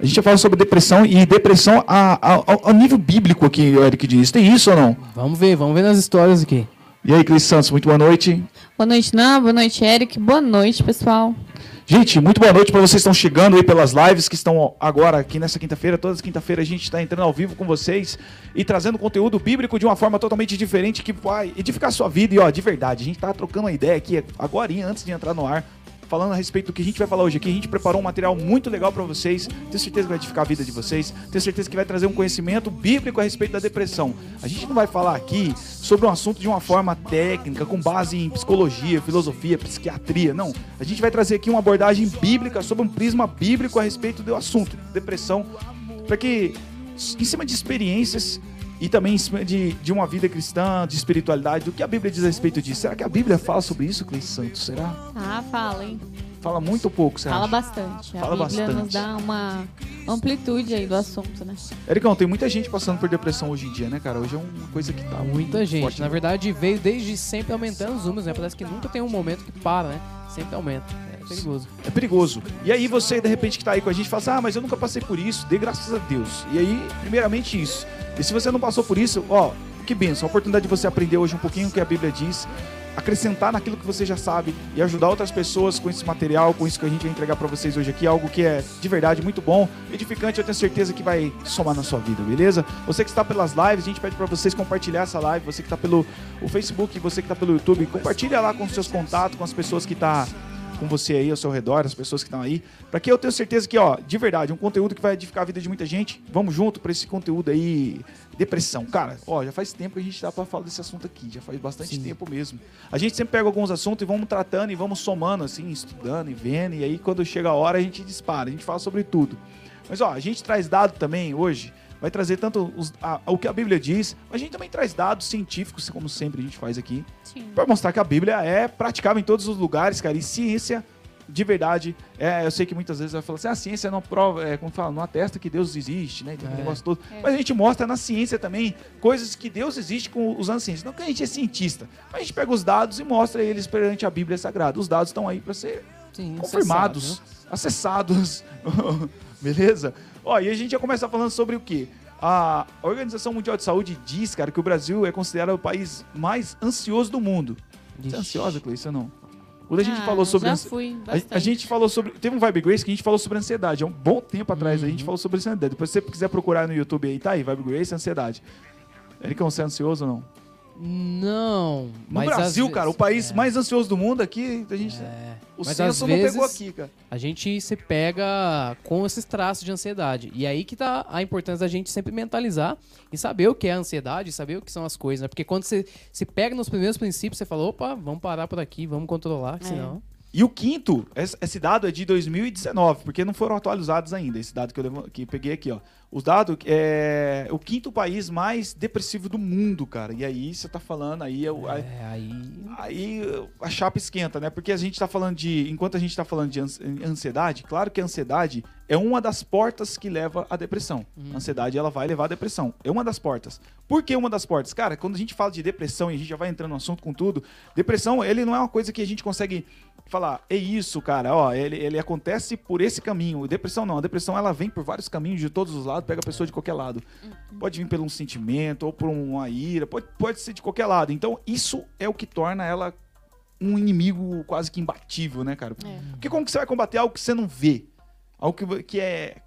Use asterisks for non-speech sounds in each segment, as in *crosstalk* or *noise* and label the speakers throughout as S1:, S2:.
S1: A gente vai falar sobre depressão e depressão a, a, a nível bíblico aqui, o Eric Diniz. Tem isso ou não?
S2: Vamos ver, vamos ver nas histórias aqui.
S1: E aí, Cris Santos, muito boa noite.
S3: Boa noite, Nan. Boa noite, Eric. Boa noite, pessoal.
S1: Gente, muito boa noite para vocês que estão chegando aí pelas lives que estão agora aqui nessa quinta-feira. Todas as quinta-feiras a gente está entrando ao vivo com vocês e trazendo conteúdo bíblico de uma forma totalmente diferente que vai edificar a sua vida. E ó, de verdade, a gente tá trocando uma ideia aqui agora antes de entrar no ar falando a respeito do que a gente vai falar hoje aqui. A gente preparou um material muito legal para vocês. Tenho certeza que vai edificar a vida de vocês. Tenho certeza que vai trazer um conhecimento bíblico a respeito da depressão. A gente não vai falar aqui sobre um assunto de uma forma técnica, com base em psicologia, filosofia, psiquiatria. Não. A gente vai trazer aqui uma abordagem bíblica, sobre um prisma bíblico a respeito do assunto, depressão, para que, em cima de experiências, e também em cima de, de uma vida cristã, de espiritualidade, do que a Bíblia diz a respeito disso. Será que a Bíblia fala sobre isso, Cleiton Santos? Será?
S3: Ah, fala, hein?
S1: Fala muito ou pouco, você
S3: Fala
S1: acha?
S3: bastante.
S1: Fala
S3: a Bíblia
S1: bastante.
S3: nos dá uma amplitude aí do assunto, né?
S1: Ericão, tem muita gente passando por depressão hoje em dia, né, cara? Hoje é uma coisa que tá
S2: Muita gente.
S1: forte,
S2: Na
S1: né?
S2: verdade, veio desde sempre aumentando os números, né? Parece que nunca tem um momento que para, né? Sempre aumenta. É perigoso.
S1: É perigoso. E aí você, de repente, que tá aí com a gente, fala assim, ah, mas eu nunca passei por isso, dê graças a Deus. E aí, primeiramente isso. E se você não passou por isso, ó, que benção, a oportunidade de você aprender hoje um pouquinho o que a Bíblia diz, acrescentar naquilo que você já sabe e ajudar outras pessoas com esse material, com isso que a gente vai entregar pra vocês hoje aqui, algo que é de verdade muito bom, edificante, eu tenho certeza que vai somar na sua vida, beleza? Você que está pelas lives, a gente pede pra vocês compartilhar essa live, você que está pelo o Facebook, você que está pelo YouTube, compartilha lá com os seus contatos, com as pessoas que tá com você aí ao seu redor, as pessoas que estão aí, para que eu tenho certeza que, ó, de verdade, um conteúdo que vai edificar a vida de muita gente. Vamos junto para esse conteúdo aí, depressão. Cara, ó, já faz tempo que a gente tá para falar desse assunto aqui, já faz bastante
S2: Sim.
S1: tempo mesmo. A gente sempre pega alguns assuntos e vamos tratando e vamos somando assim, estudando e vendo, e aí quando chega a hora a gente dispara, a gente fala sobre tudo. Mas ó, a gente traz dado também hoje, vai trazer tanto os- a- o que a Bíblia diz, mas a gente também traz dados científicos, como sempre a gente faz aqui.
S3: Sim.
S1: Pra mostrar que a Bíblia é praticável em todos os lugares, cara. E ciência, de verdade, é, eu sei que muitas vezes vai falar assim, a ciência não prova, é, como fala, não atesta que Deus existe, né? Tem
S2: É.
S1: negócio todo.
S3: É.
S1: Mas a gente mostra na ciência também coisas que Deus existe com usando ciência. Não que a gente é cientista, mas a gente pega os dados e mostra eles perante a Bíblia Sagrada. Os dados estão aí para ser
S2: Sim,
S1: confirmados, acessados. *laughs* Beleza? Ó, e a gente já começa falando sobre o quê? A Organização Mundial de Saúde diz, cara, que o Brasil é considerado o país mais ansioso do mundo. Você é ansiosa, Cleiton, ou não? Quando a gente
S3: Ah,
S1: falou sobre
S3: Já
S1: ansi-
S3: fui
S1: a,
S3: bastante.
S1: a gente falou sobre. Teve um Vibe Grace que a gente falou sobre ansiedade. Há um bom tempo atrás a gente
S2: Uhum.
S1: falou sobre ansiedade. Depois, se você quiser procurar no YouTube aí, tá aí, Vibe Grace ansiedade. Ericão, você é ansioso ou não?
S2: Não.
S1: No Brasil,
S2: vezes-
S1: cara, o país
S2: é,
S1: mais ansioso do mundo aqui, a gente.
S2: é.
S1: O
S2: Mas
S1: censo
S2: às
S1: não pegou
S2: vezes-
S1: aqui, cara.
S2: A gente se pega com esses traços de ansiedade. E aí que tá a importância da gente sempre mentalizar e saber o que é a ansiedade, saber o que são as coisas, né? Porque quando você se pega nos primeiros princípios, você fala, opa, vamos parar por aqui, vamos controlar,
S3: É.
S2: senão...
S1: E o quinto, esse, dado é de 2019, porque não foram atualizados ainda. Esse dado que eu levo- que peguei aqui, ó. Os dados é o quinto país mais depressivo do mundo, cara. E aí você tá falando aí, é aí,
S2: É, aí...
S1: aí a chapa esquenta, né? Porque a gente tá falando de, enquanto a gente tá falando de ans- ansiedade, claro que a ansiedade é uma das portas que leva à depressão. A ansiedade ela vai levar à depressão. É uma das portas. Por que uma das portas? Cara, quando a gente fala de depressão e a gente já vai entrando no assunto com tudo, depressão, ele não é uma coisa que a gente consegue falar, é isso, cara, ó, ele, ele acontece por esse caminho. Depressão não, a depressão ela vem por vários caminhos de todos os lados, pega a pessoa de qualquer lado. Pode vir por um sentimento ou por uma ira, pode, pode ser de qualquer lado. Então, isso é o que torna ela um inimigo quase que imbatível, né, cara?
S3: É.
S1: Porque como que você vai combater algo que você não vê? Algo que, que é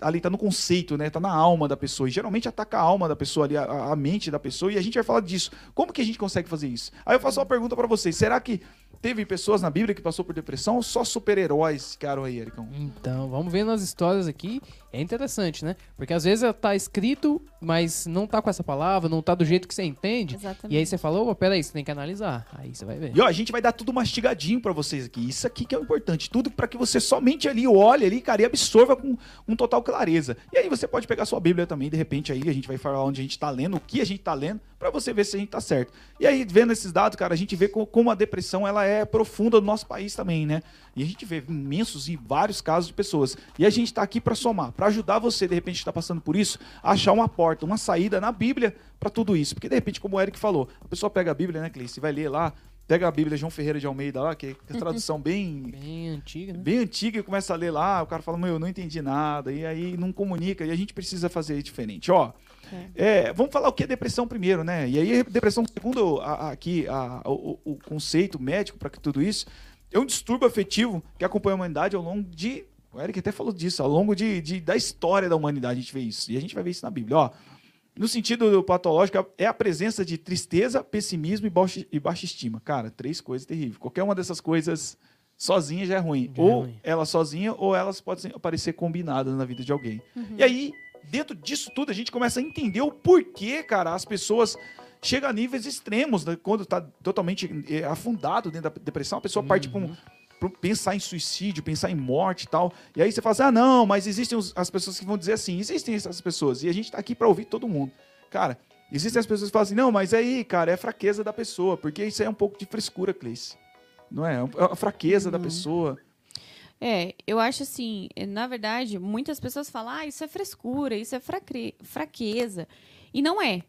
S1: ali tá no conceito, né? Tá na alma da pessoa. E geralmente ataca a alma da pessoa ali, a, a mente da pessoa, e a gente vai falar disso. Como que a gente consegue fazer isso? Aí eu faço uma pergunta pra vocês. Será que teve pessoas na Bíblia que passou por depressão ou só super-heróis ficaram aí, Ericão?
S2: Então, vamos ver nas histórias aqui. É interessante, né? Porque às vezes tá escrito, mas não tá com essa palavra, não tá do jeito que você entende.
S3: Exatamente.
S2: E aí você falou, opa, peraí, você tem que analisar. Aí você vai ver.
S1: E ó, a gente vai dar tudo mastigadinho pra vocês aqui. Isso aqui que é o importante. Tudo pra que você somente ali olhe ali, cara, e absorva com, com total clareza. E aí você pode pegar sua Bíblia também, de repente aí a gente vai falar onde a gente tá lendo, o que a gente tá lendo, pra você ver se a gente tá certo. E aí, vendo esses dados, cara, a gente vê co- como a depressão ela é profunda no nosso país também, né? E a gente vê imensos e vários casos de pessoas. E a gente tá aqui pra somar, pra ajudar você, de repente, que tá passando por isso, a achar uma porta, uma saída na Bíblia pra tudo isso. Porque, de repente, como o Eric falou, a pessoa pega a Bíblia, né, Cleice, vai ler lá, pega a Bíblia João Ferreira de Almeida lá, que é a tradução bem *laughs*
S2: Bem antiga, né?
S1: bem antiga e começa a ler lá, o cara fala, meu, eu não entendi nada, e aí não comunica, e a gente precisa fazer diferente. Ó, é, vamos falar o que é depressão primeiro, né? E aí, depressão, segundo a- a- aqui a- o, o conceito médico para tudo isso, é um distúrbio afetivo que acompanha a humanidade ao longo de. O Eric até falou disso, ao longo de, de- da história da humanidade a gente vê isso. E a gente vai ver isso na Bíblia. Ó, no sentido patológico, é a presença de tristeza, pessimismo e baixa, e baixa estima. Cara, três coisas terríveis. Qualquer uma dessas coisas sozinha já é ruim.
S2: Já é
S1: ou
S2: ruim.
S1: ela sozinha, ou elas podem aparecer combinadas na vida de alguém. E aí, dentro disso tudo, a gente começa a entender o porquê, cara, as pessoas chegam a níveis extremos, né? quando está totalmente eh, afundado dentro da depressão, a pessoa parte para um pensar em suicídio, pensar em morte e tal. E aí você fala assim: ah, não, mas existem os- as pessoas que vão dizer assim, existem essas pessoas. E a gente tá aqui para ouvir todo mundo. Cara, existem as pessoas que falam assim: não, mas aí, cara, é fraqueza da pessoa, porque isso aí é um pouco de frescura, Cleice. Não é? É a fraqueza da pessoa.
S3: É, eu acho assim, na verdade, muitas pessoas falam, ah, isso é frescura, isso é fraqueza. E não é.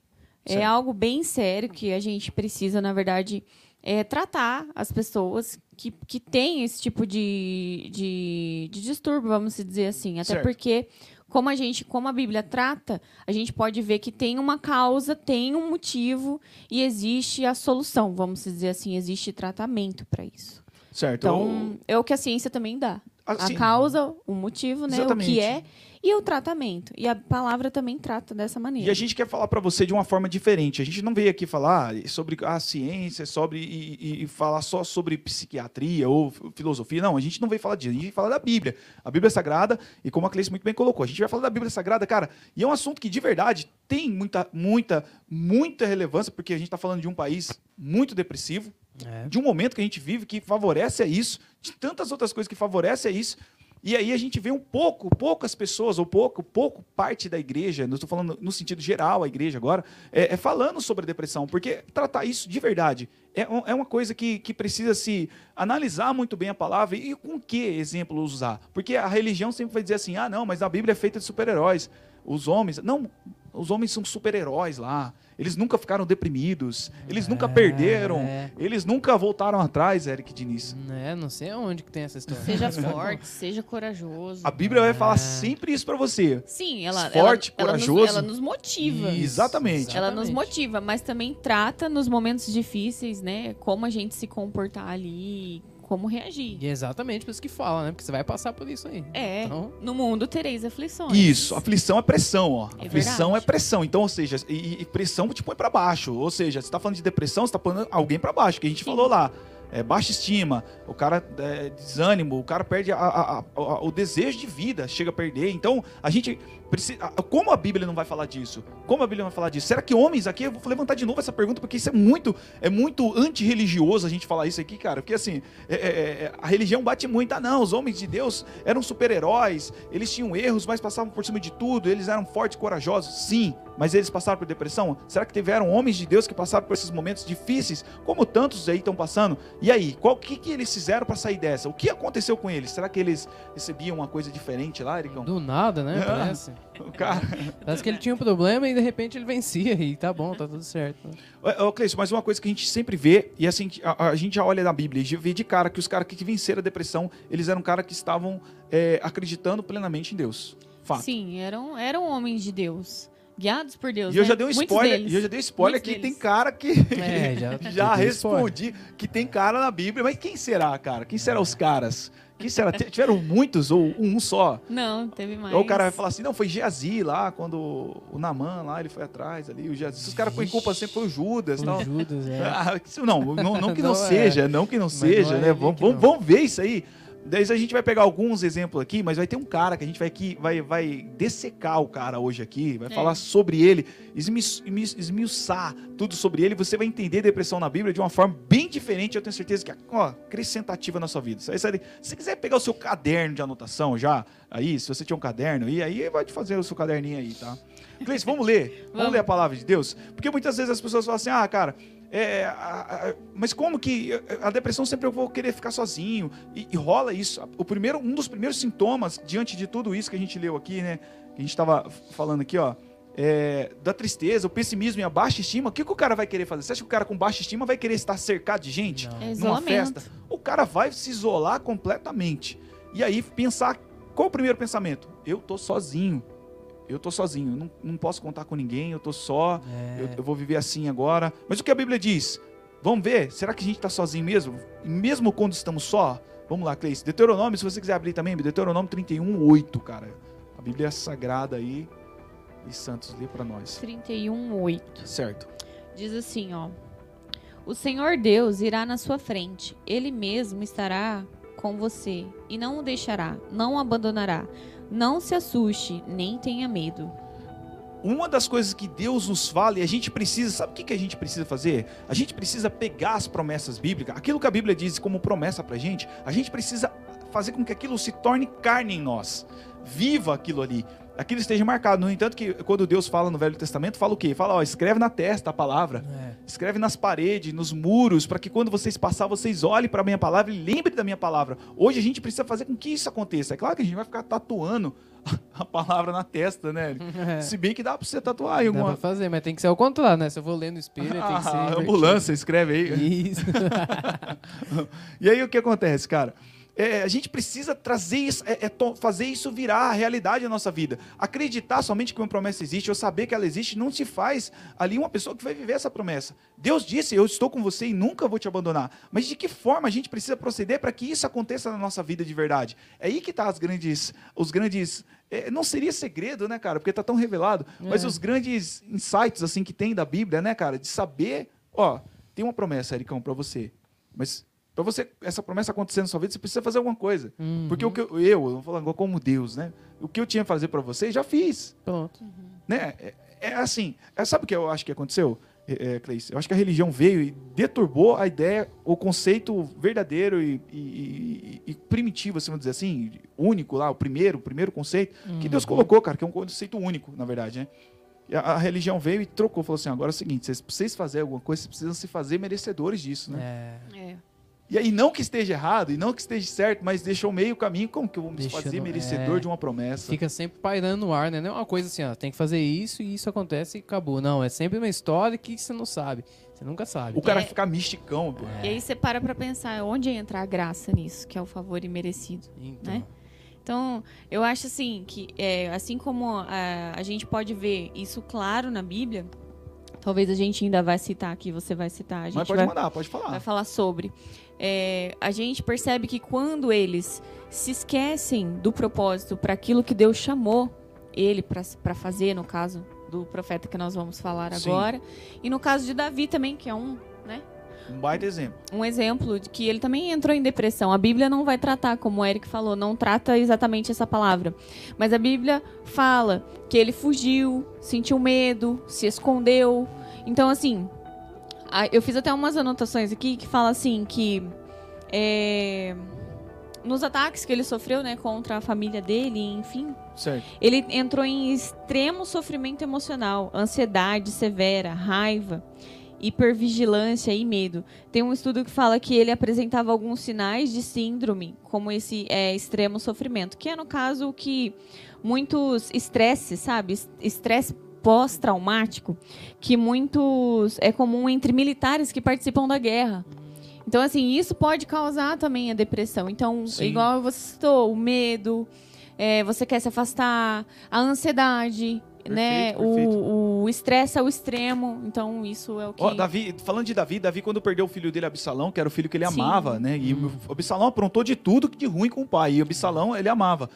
S3: É algo bem sério que a gente precisa, na verdade, é, tratar as pessoas que, que têm esse tipo de, de, de distúrbio, vamos dizer assim. Até
S1: Certo.
S3: porque, como a gente, como a Bíblia trata, a gente pode ver que tem uma causa, tem um motivo e existe a solução, vamos dizer assim, existe tratamento para isso.
S1: Certo?
S3: Então, é o que a ciência também dá.
S1: Assim,
S3: a causa, o motivo, né?
S1: Exatamente.
S3: O que é e o tratamento. E a palavra também trata dessa maneira.
S1: E a gente quer falar para você de uma forma diferente. A gente não veio aqui falar sobre a ciência, sobre e, e- e falar só sobre psiquiatria ou filosofia. Não, a gente não veio falar disso. A gente falar da Bíblia. A Bíblia Sagrada, e como a Cleice muito bem colocou, a gente vai falar da Bíblia Sagrada, cara. E é um assunto que de verdade tem muita, muita, muita relevância, porque a gente está falando de um país muito depressivo,
S2: É.
S1: de um momento que a gente vive que favorece a isso, de tantas outras coisas que favorecem a isso. E aí a gente vê um pouco, poucas pessoas, ou pouco, pouco parte da igreja, não estou falando no sentido geral, a igreja agora, é, é falando sobre a depressão, porque tratar isso de verdade é, é uma coisa que, que precisa se analisar muito bem a palavra e com que exemplo usar. Porque a religião sempre vai dizer assim, ah não, mas a Bíblia é feita de super-heróis. Os homens, não, os homens são super-heróis lá. Eles nunca ficaram deprimidos, eles nunca
S2: É,
S1: perderam,
S2: é.
S1: eles nunca voltaram atrás, Eric Diniz.
S2: É, não sei aonde que tem essa história.
S3: Seja *laughs* forte, seja corajoso.
S1: A Bíblia vai
S2: É.
S1: falar sempre isso pra você.
S3: Sim, ela,
S1: Forte,
S3: ela, ela nos-
S1: corajoso.
S3: Ela nos, motiva.
S1: Isso, Exatamente.
S3: Ela nos motiva, mas também trata nos momentos difíceis, né? Como a gente se comportar ali, como reagir.
S2: E é exatamente por isso que fala, né? Porque você vai passar por isso aí.
S3: É,
S2: Então,
S3: no mundo tereis aflições.
S1: Isso, aflição é pressão, ó.
S3: É
S1: aflição
S3: verdade.
S1: é pressão. Então, ou seja, e, e pressão te põe pra baixo. Ou seja, você tá falando de depressão, você tá pondo alguém pra baixo, que a gente
S3: Sim.
S1: falou lá. É, baixa estima, o cara é, desânimo, o cara perde a- a- a- o desejo de vida, chega a perder. Então, a gente precisa. Como a Bíblia não vai falar disso? Como a Bíblia não vai falar disso? Será que homens aqui, eu vou levantar de novo essa pergunta, porque isso é muito, é muito antirreligioso a gente falar isso aqui, cara. Porque assim, é- é- é- a religião bate muito. Ah, não, os homens de Deus eram super-heróis, eles tinham erros, mas passavam por cima de tudo, eles eram fortes corajosos. Sim, mas eles passaram por depressão? Será que tiveram homens de Deus que passaram por esses momentos difíceis, como tantos aí estão passando? E aí, qual que, que eles fizeram para sair dessa? O que aconteceu com eles? Será que eles recebiam uma coisa diferente lá, Ericão?
S2: do nada, né?
S1: Ah.
S2: Parece. *laughs*
S1: O cara.
S2: Parece que ele tinha um problema e de repente ele vencia e tá bom, tá tudo certo.
S1: Ô, ô, Cleiton, mas uma coisa que a gente sempre vê, e assim, a, a gente já olha na Bíblia e vê de cara que os caras que venceram a depressão, eles eram caras que estavam é, acreditando plenamente em Deus. Fato.
S3: Sim, eram, eram homens de Deus. Guiados por Deus.
S1: E eu
S3: né?
S1: já dei um
S3: Muitos
S1: spoiler,
S3: deles.
S1: e eu já dei um spoiler
S3: Muitos
S1: que tem cara que
S2: É, já- *laughs*
S1: já
S2: dei spoiler.
S1: respondi que tem cara na Bíblia, mas quem será, cara? Quem será os caras? Quem será? Tiveram muitos ou um só?
S3: Não, teve mais.
S1: Ou o cara vai falar assim, não, foi Geazi lá, quando o Naman lá, ele foi atrás ali, o Geazi. Os caras põem culpa sempre foi o Judas,
S2: O
S1: não.
S2: Judas, é. *laughs*
S1: Ah, não, não, não que não,
S2: Não é.
S1: seja, não que não
S2: Mas
S1: seja,
S2: não é
S1: né? Vamos, vamos,
S2: não.
S1: vamos ver isso aí. Daí a gente vai pegar alguns exemplos aqui, mas vai ter um cara que a gente vai aqui, vai, vai dessecar o cara hoje aqui, vai
S3: É.
S1: falar sobre ele, esmi- esmi- esmiuçar tudo sobre ele, você vai entender depressão na Bíblia de uma forma bem diferente, eu tenho certeza que é ó, acrescentativa na sua vida. Aí, Se você quiser pegar o seu caderno de anotação já, aí, se você tinha um caderno aí, aí vai te fazer o seu caderninho aí, tá? Cleice, vamos ler. Vamos
S3: Vamos.
S1: ler a palavra de Deus? Porque muitas vezes as pessoas falam assim, ah, cara, é, a- a- mas como que a depressão sempre eu vou querer ficar sozinho e, e rola isso. O primeiro, um dos primeiros sintomas diante de tudo isso que a gente leu aqui, né? Que a gente estava falando aqui, ó. é, da tristeza, o pessimismo e a baixa estima, o que, que o cara vai querer fazer? Você acha que o cara com baixa estima vai querer estar cercado de gente?
S2: Não.
S1: Numa
S3: isolamento.
S1: festa? O cara vai se isolar completamente. E aí pensar, qual o primeiro pensamento? Eu tô sozinho. Eu tô sozinho, eu não, não posso contar com ninguém, eu tô só,
S2: É.
S1: eu, eu vou viver assim agora. Mas o que a Bíblia diz? Vamos ver? Será que a gente tá sozinho mesmo? E mesmo quando estamos só? Vamos lá, Cleice. Deuteronômio, se você quiser abrir também, Deuteronômio 31, 8, cara. A Bíblia é sagrada aí. E Santos, lê pra nós.
S3: 31, 8.
S1: Certo.
S3: Diz assim, ó. O Senhor Deus irá na sua frente. Ele mesmo estará com você e não o deixará, não o abandonará. Não se assuste, nem tenha medo.
S1: Uma das coisas que Deus nos fala e a gente precisa, sabe o que, a gente precisa fazer? A gente precisa pegar as promessas bíblicas, aquilo que a Bíblia diz como promessa pra gente, a gente precisa fazer com que aquilo se torne carne em nós. Viva aquilo ali. Aquilo esteja marcado. No entanto, que quando Deus fala no Velho Testamento, fala o quê? Fala, ó, escreve na testa a palavra.
S2: É.
S1: Escreve nas paredes, nos muros, para que quando vocês passar, vocês olhem para a minha palavra e lembrem da minha palavra. Hoje a gente precisa fazer com que isso aconteça. É claro que a gente vai ficar tatuando *laughs* a palavra na testa, né? *laughs* Se bem que dá para você tatuar em
S2: Dá pra
S1: alguma.
S2: fazer, mas tem que ser ao contrário, né? Se eu vou ler no espelho, tem que *laughs* ser.
S1: Ah,
S2: invertido.
S1: ambulância, escreve aí.
S2: Isso.
S1: E aí o que acontece, cara? É, a gente precisa trazer isso, é, é fazer isso virar a realidade da nossa vida. Acreditar somente que uma promessa existe, ou saber que ela existe, não te faz ali uma pessoa que vai viver essa promessa. Deus disse: Eu estou com você e nunca vou te abandonar. Mas de que forma a gente precisa proceder para que isso aconteça na nossa vida de verdade? É aí que tá as grandes, os grandes. é, não seria segredo, né, cara? Porque tá tão revelado. Mas
S2: É.
S1: os grandes insights assim que tem da Bíblia, né, cara? De saber, ó, tem uma promessa, Ericão, para você. Mas para você essa promessa acontecer na sua vida, você precisa fazer alguma coisa.
S2: Uhum.
S1: Porque o que eu, eu, eu vou falar agora como Deus, né? O que eu tinha a fazer para você, já fiz,
S2: Pronto.
S1: né? É, é assim, é, sabe o que eu acho que aconteceu, é, é, Cleice? Eu acho que a religião veio e deturbou a ideia, o conceito verdadeiro e, e- e- e primitivo, assim, vamos dizer assim, único lá, o primeiro, o primeiro conceito que Deus colocou, cara, que é um conceito único, na verdade, né? A, a religião veio e trocou, falou assim, agora é o seguinte, vocês, vocês fazerem alguma coisa, vocês precisam se fazer merecedores disso, né?
S2: É.
S3: É.
S1: E aí, não que esteja errado e não que esteja certo, mas deixou meio caminho. Como que eu vou me
S2: Deixando-
S1: fazer merecedor
S2: é.
S1: de uma promessa?
S2: Fica sempre pairando no ar, né? Não é uma coisa assim, ó, tem que fazer isso e isso acontece e acabou. Não, é sempre uma história que você não sabe. Você nunca sabe.
S1: O cara
S3: É.
S1: fica misticão, pô.
S3: E aí você para pra pensar onde entra a graça nisso, que é o favor imerecido.
S2: Então,
S3: né? Então, eu acho assim que, é, assim como a, a gente pode ver isso claro na Bíblia, talvez a gente ainda vai citar aqui, você vai citar, a gente
S1: Mas pode
S3: vai,
S1: mandar, pode
S3: vai
S1: falar.
S3: falar sobre. É, a gente percebe que quando eles se esquecem do propósito para aquilo que Deus chamou ele para fazer, no caso do profeta que nós vamos falar
S1: Sim.
S3: agora, e no caso de Davi também, que é um, né,
S1: Um baita exemplo.
S3: um exemplo de que ele também entrou em depressão. A Bíblia não vai tratar, como o Eric falou, não trata exatamente essa palavra. Mas a Bíblia fala que ele fugiu, sentiu medo, se escondeu. Então, assim, eu fiz até umas anotações aqui que fala assim que é, nos ataques que ele sofreu, né, contra a família dele, enfim,
S1: Certo.
S3: ele entrou em extremo sofrimento emocional, ansiedade severa, raiva, hipervigilância e medo. Tem um estudo que fala que ele apresentava alguns sinais de síndrome, como esse é, extremo sofrimento, que é no caso que muitos estresses, sabe? Es- Estresse pós-traumático, que muitos é comum entre militares que participam da guerra. Então, assim, isso pode causar também a depressão. Então,
S1: Sim.
S3: igual você citou, o medo, é, você quer se afastar, a ansiedade, né?
S1: perfeito.
S3: O- O estresse ao extremo. Então, isso é o que.
S1: Ó, Davi, falando de Davi, Davi quando perdeu o filho dele, Absalão, que era o filho que ele
S3: Sim.
S1: amava, né? E o Absalão aprontou de tudo de ruim com o pai. E o Absalão, ele amava.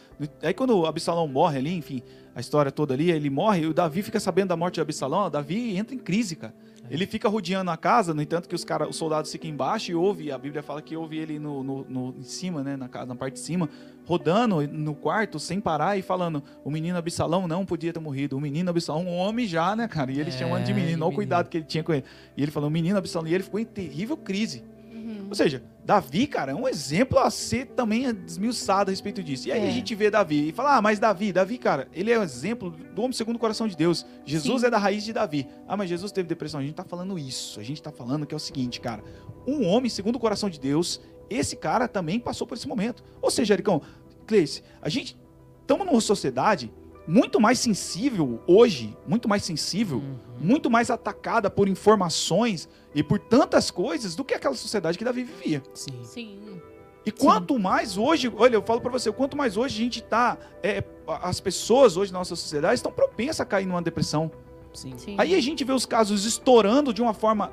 S1: Aí quando o Absalão morre ali, enfim, a história toda ali, ele morre, e o Davi fica sabendo da morte de Absalão, o Davi entra em crise, cara. Ele fica rodeando a casa, no entanto que os, cara, os soldados ficam embaixo e ouve, a Bíblia fala que ouve ele no, no- no- em cima, né, na, casa, na parte de cima, rodando no quarto sem parar e falando: o menino Absalão não podia ter morrido, o menino Absalão, um homem já, né, cara? E ele
S2: É,
S1: chamando de menino, olha o cuidado que ele tinha com ele. E ele falou: o menino Absalão, e ele ficou em terrível crise.
S3: Uhum.
S1: Ou seja, Davi, cara, é um exemplo a ser também desmiuçado a respeito disso. E aí
S3: É.
S1: a gente vê Davi e fala, ah, mas Davi, Davi, cara, ele é um exemplo do homem segundo o coração de Deus. Jesus
S3: Sim.
S1: é da raiz de Davi. Ah, mas Jesus teve depressão. A gente tá falando isso. A gente tá falando que é o seguinte, cara. Um homem segundo o coração de Deus, esse cara também passou por esse momento. Ou seja, Ericão, Cleice, a gente estamos numa sociedade muito mais sensível hoje, muito mais sensível,
S2: Uhum.
S1: muito mais atacada por informações e por tantas coisas do que aquela sociedade que Davi vivia.
S2: Sim.
S3: Sim.
S1: E quanto mais hoje, olha, eu falo pra você, quanto mais hoje a gente tá, é, as pessoas hoje na nossa sociedade estão propensas a cair numa depressão.
S2: Sim.
S3: Sim.
S1: Aí a gente vê os casos estourando de uma forma,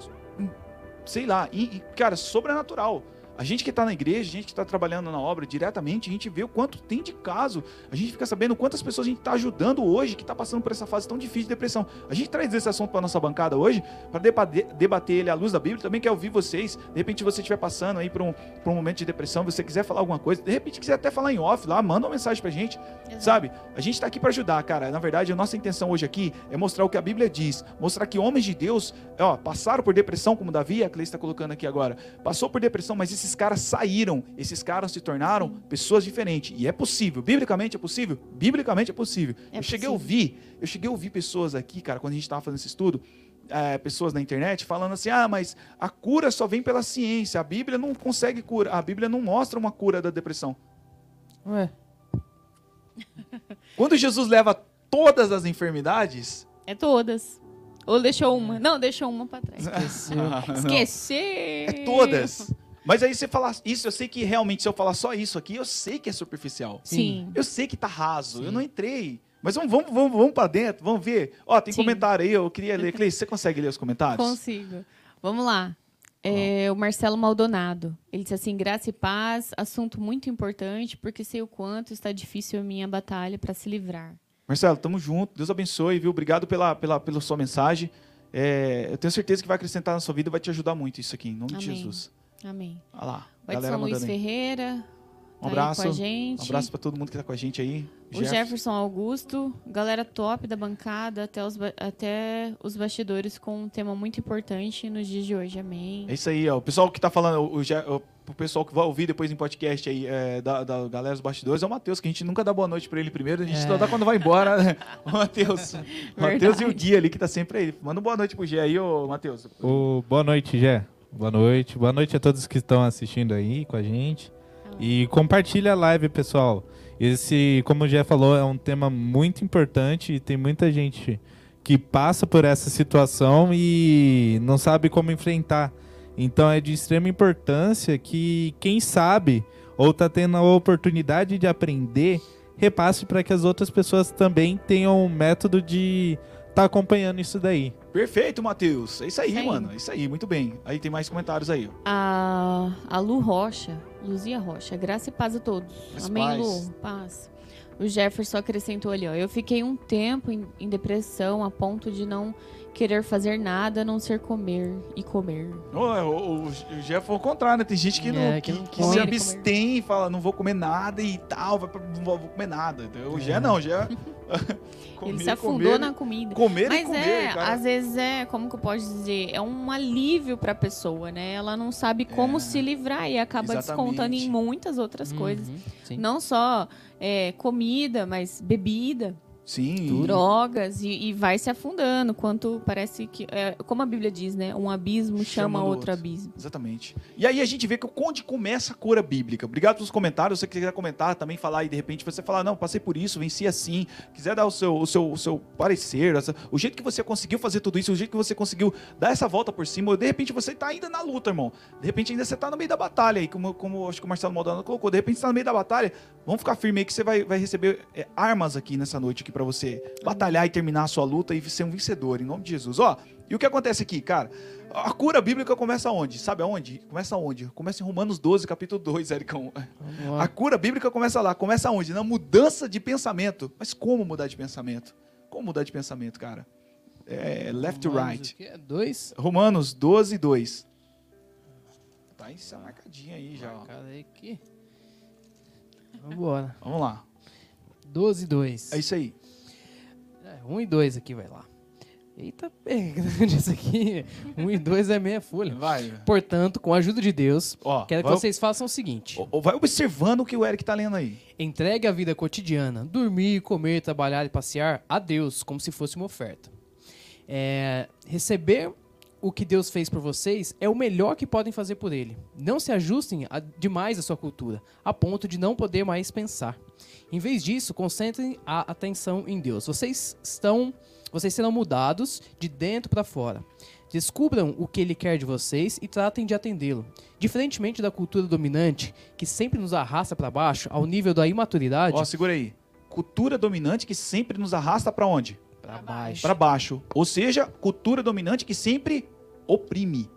S1: sei lá, e, e, cara, sobrenatural. A gente que tá na igreja, a gente que tá trabalhando na obra diretamente, a gente vê o quanto tem de caso. A gente fica sabendo quantas pessoas a gente tá ajudando hoje que tá passando por essa fase tão difícil de depressão. A gente traz esse assunto pra nossa bancada hoje para debater, ele à luz da Bíblia. Também quer ouvir vocês. De repente você estiver passando aí por um, por um momento de depressão, você quiser falar alguma coisa, de repente quiser até falar em off lá, manda uma mensagem pra gente.
S3: Exato.
S1: Sabe? A gente tá aqui para ajudar, cara. Na verdade, a nossa intenção hoje aqui é mostrar o que a Bíblia diz, mostrar que homens de Deus, ó, passaram por depressão, como Davi, a Cleice está colocando aqui agora. Passou por depressão, mas esses caras saíram, esses caras se tornaram pessoas diferentes. E é possível. Biblicamente é possível? Biblicamente é possível.
S3: É
S1: eu cheguei a ouvir, eu cheguei a ouvir pessoas aqui, cara, quando a gente estava fazendo esse estudo, é, pessoas na internet falando assim: ah, mas a cura só vem pela ciência, a Bíblia não consegue cura, a Bíblia não mostra uma cura da depressão.
S2: Ué. *laughs*
S1: Quando Jesus leva todas as enfermidades,
S3: É todas. Ou deixou uma. Não, deixou uma pra trás. *laughs*
S2: Esqueceu.
S1: Não.
S3: Esquecer.
S1: É todas. Mas aí você falar isso, eu sei que realmente se eu falar só isso aqui, eu sei que é superficial.
S3: Sim.
S1: Eu sei que tá raso, eu
S2: Sim.
S1: não entrei. Mas vamos, vamos, vamos, vamos pra dentro, vamos ver. Ó, tem
S3: Sim.
S1: comentário aí, eu queria ler. Cleice, você consegue ler os comentários?
S3: Consigo. Vamos lá. É, o Marcelo Maldonado. Ele disse assim: graça e paz, assunto muito importante, porque sei o quanto está difícil a minha batalha para se livrar.
S1: Marcelo, tamo junto. Deus abençoe, viu? Obrigado pela, pela, pela sua mensagem. É, eu tenho certeza que vai acrescentar na sua vida e vai te ajudar muito isso aqui, em nome de
S3: Amém.
S1: Jesus.
S3: Amém.
S1: Olha lá,
S3: O
S1: galera
S3: Edson Luiz
S1: mandando aí.
S3: Ferreira.
S1: Um
S3: tá
S1: abraço.
S3: com a gente.
S1: Um abraço pra todo mundo que tá com a gente aí.
S3: O Jefferson Augusto, galera top da bancada, até os, até os bastidores com um tema muito importante nos dias de hoje. Amém.
S1: É isso aí, ó. O pessoal que tá falando, o, o, o pessoal que vai ouvir depois em podcast aí, é, da, da galera dos bastidores, é o Matheus, que a gente nunca dá boa noite pra ele primeiro, a gente
S2: É.
S1: só dá quando vai embora. né? *laughs* O Matheus. O *laughs* Matheus e o. Gui ali que tá sempre aí. Manda uma boa noite pro Gê aí, ô Matheus.
S4: Ô, boa noite, Gé. Boa noite. Boa noite a todos que estão assistindo aí com a gente. E compartilha a live, pessoal. Esse, como o Gé falou, é um tema muito importante e tem muita gente que passa por essa situação e não sabe como enfrentar. Então é de extrema importância que quem sabe ou está tendo a oportunidade de aprender, repasse para que as outras pessoas também tenham um método de estar acompanhando isso daí.
S1: Perfeito, Matheus. É isso aí,
S3: aí.
S1: mano. É isso aí, muito bem. Aí tem mais comentários aí. ó.
S3: A, a Lu Rocha, Luzia Rocha, graça e paz a todos. Amém,
S1: paz.
S3: Lu? Paz. O Jefferson acrescentou ali, ó. Eu fiquei um tempo em, em depressão a ponto de não querer fazer nada a não ser comer e comer.
S1: Ô, o, o, o Jeff foi o contrário, né? Tem gente que, não,
S2: É,
S1: que,
S2: que não
S1: que se abstém e fala, não vou comer nada e tal, vai pra- não vou vou comer nada. Então, O Gé não, o Gé... *laughs* *laughs*
S3: Ele se afundou
S1: comer,
S3: na comida.
S1: Comer e
S3: Mas
S1: comer,
S3: é,
S1: cara.
S3: às vezes é, como que eu posso dizer, é um alívio pra pessoa, né? Ela não sabe como
S1: É.
S3: se livrar e acaba
S1: Exatamente.
S3: descontando em muitas outras coisas.
S2: Uhum, Sim.
S3: Não só é, comida, mas bebida,
S1: Sim.
S3: drogas e, e vai se afundando. Quanto parece que, é, como a Bíblia diz, né? Um abismo chama, outro
S1: outro.
S3: abismo.
S1: Exatamente. E aí a gente vê que onde começa a cura bíblica. Obrigado pelos comentários. Se você quiser comentar, também falar e de repente você falar, não, passei por isso, venci assim. Quiser dar o seu, o seu, o seu parecer, essa- o jeito que você conseguiu fazer tudo isso, o jeito que você conseguiu dar essa volta por cima, ou de repente você tá ainda na luta, irmão. De repente ainda você tá no meio da batalha aí, como, como acho que o Marcelo Maldonado colocou. De repente você tá no meio da batalha, vamos ficar firme aí que você vai, vai receber é, armas aqui nessa noite aqui para você batalhar e terminar a sua luta e ser um vencedor, em nome de Jesus. Ó, e o que acontece aqui, cara? A cura bíblica começa onde? Sabe aonde? Começa onde? Começa em Romanos 12, capítulo 2, Ericão. A cura bíblica começa lá. Começa onde? Na mudança de pensamento. Mas como mudar de pensamento? Como mudar de pensamento, cara? É left to
S2: Romanos,
S1: right.
S2: Dois?
S1: Romanos 12, 2. Tá isso marcadinho aí já. ó.
S2: Marcado aí aqui. Vambora.
S1: Vamos lá.
S2: 12 e 2.
S1: É isso aí.
S2: É, 1 e 2 aqui, vai lá. Eita, é *laughs* grande isso aqui. 1 e 2 é meia folha.
S1: Vai.
S2: Portanto, com a ajuda de Deus,
S1: Ó,
S2: quero que
S1: vai,
S2: vocês façam o seguinte.
S1: ó, vai observando o que o Eric tá lendo aí.
S2: Entregue a vida cotidiana, dormir, comer, trabalhar e passear a Deus como se fosse uma oferta. É, receber o que Deus fez por vocês é o melhor que podem fazer por Ele. Não se ajustem a- demais à sua cultura, a ponto de não poder mais pensar. Em vez disso, concentrem a atenção em Deus. Vocês estão, vocês serão mudados de dentro para fora. Descubram o que ele quer de vocês e tratem de atendê-lo. Diferentemente da cultura dominante, que sempre nos arrasta para baixo ao nível da imaturidade,
S1: Ó, segura aí. Cultura dominante que sempre nos arrasta pra onde?
S2: para baixo.
S1: Pra baixo. Ou seja, cultura dominante que sempre oprime.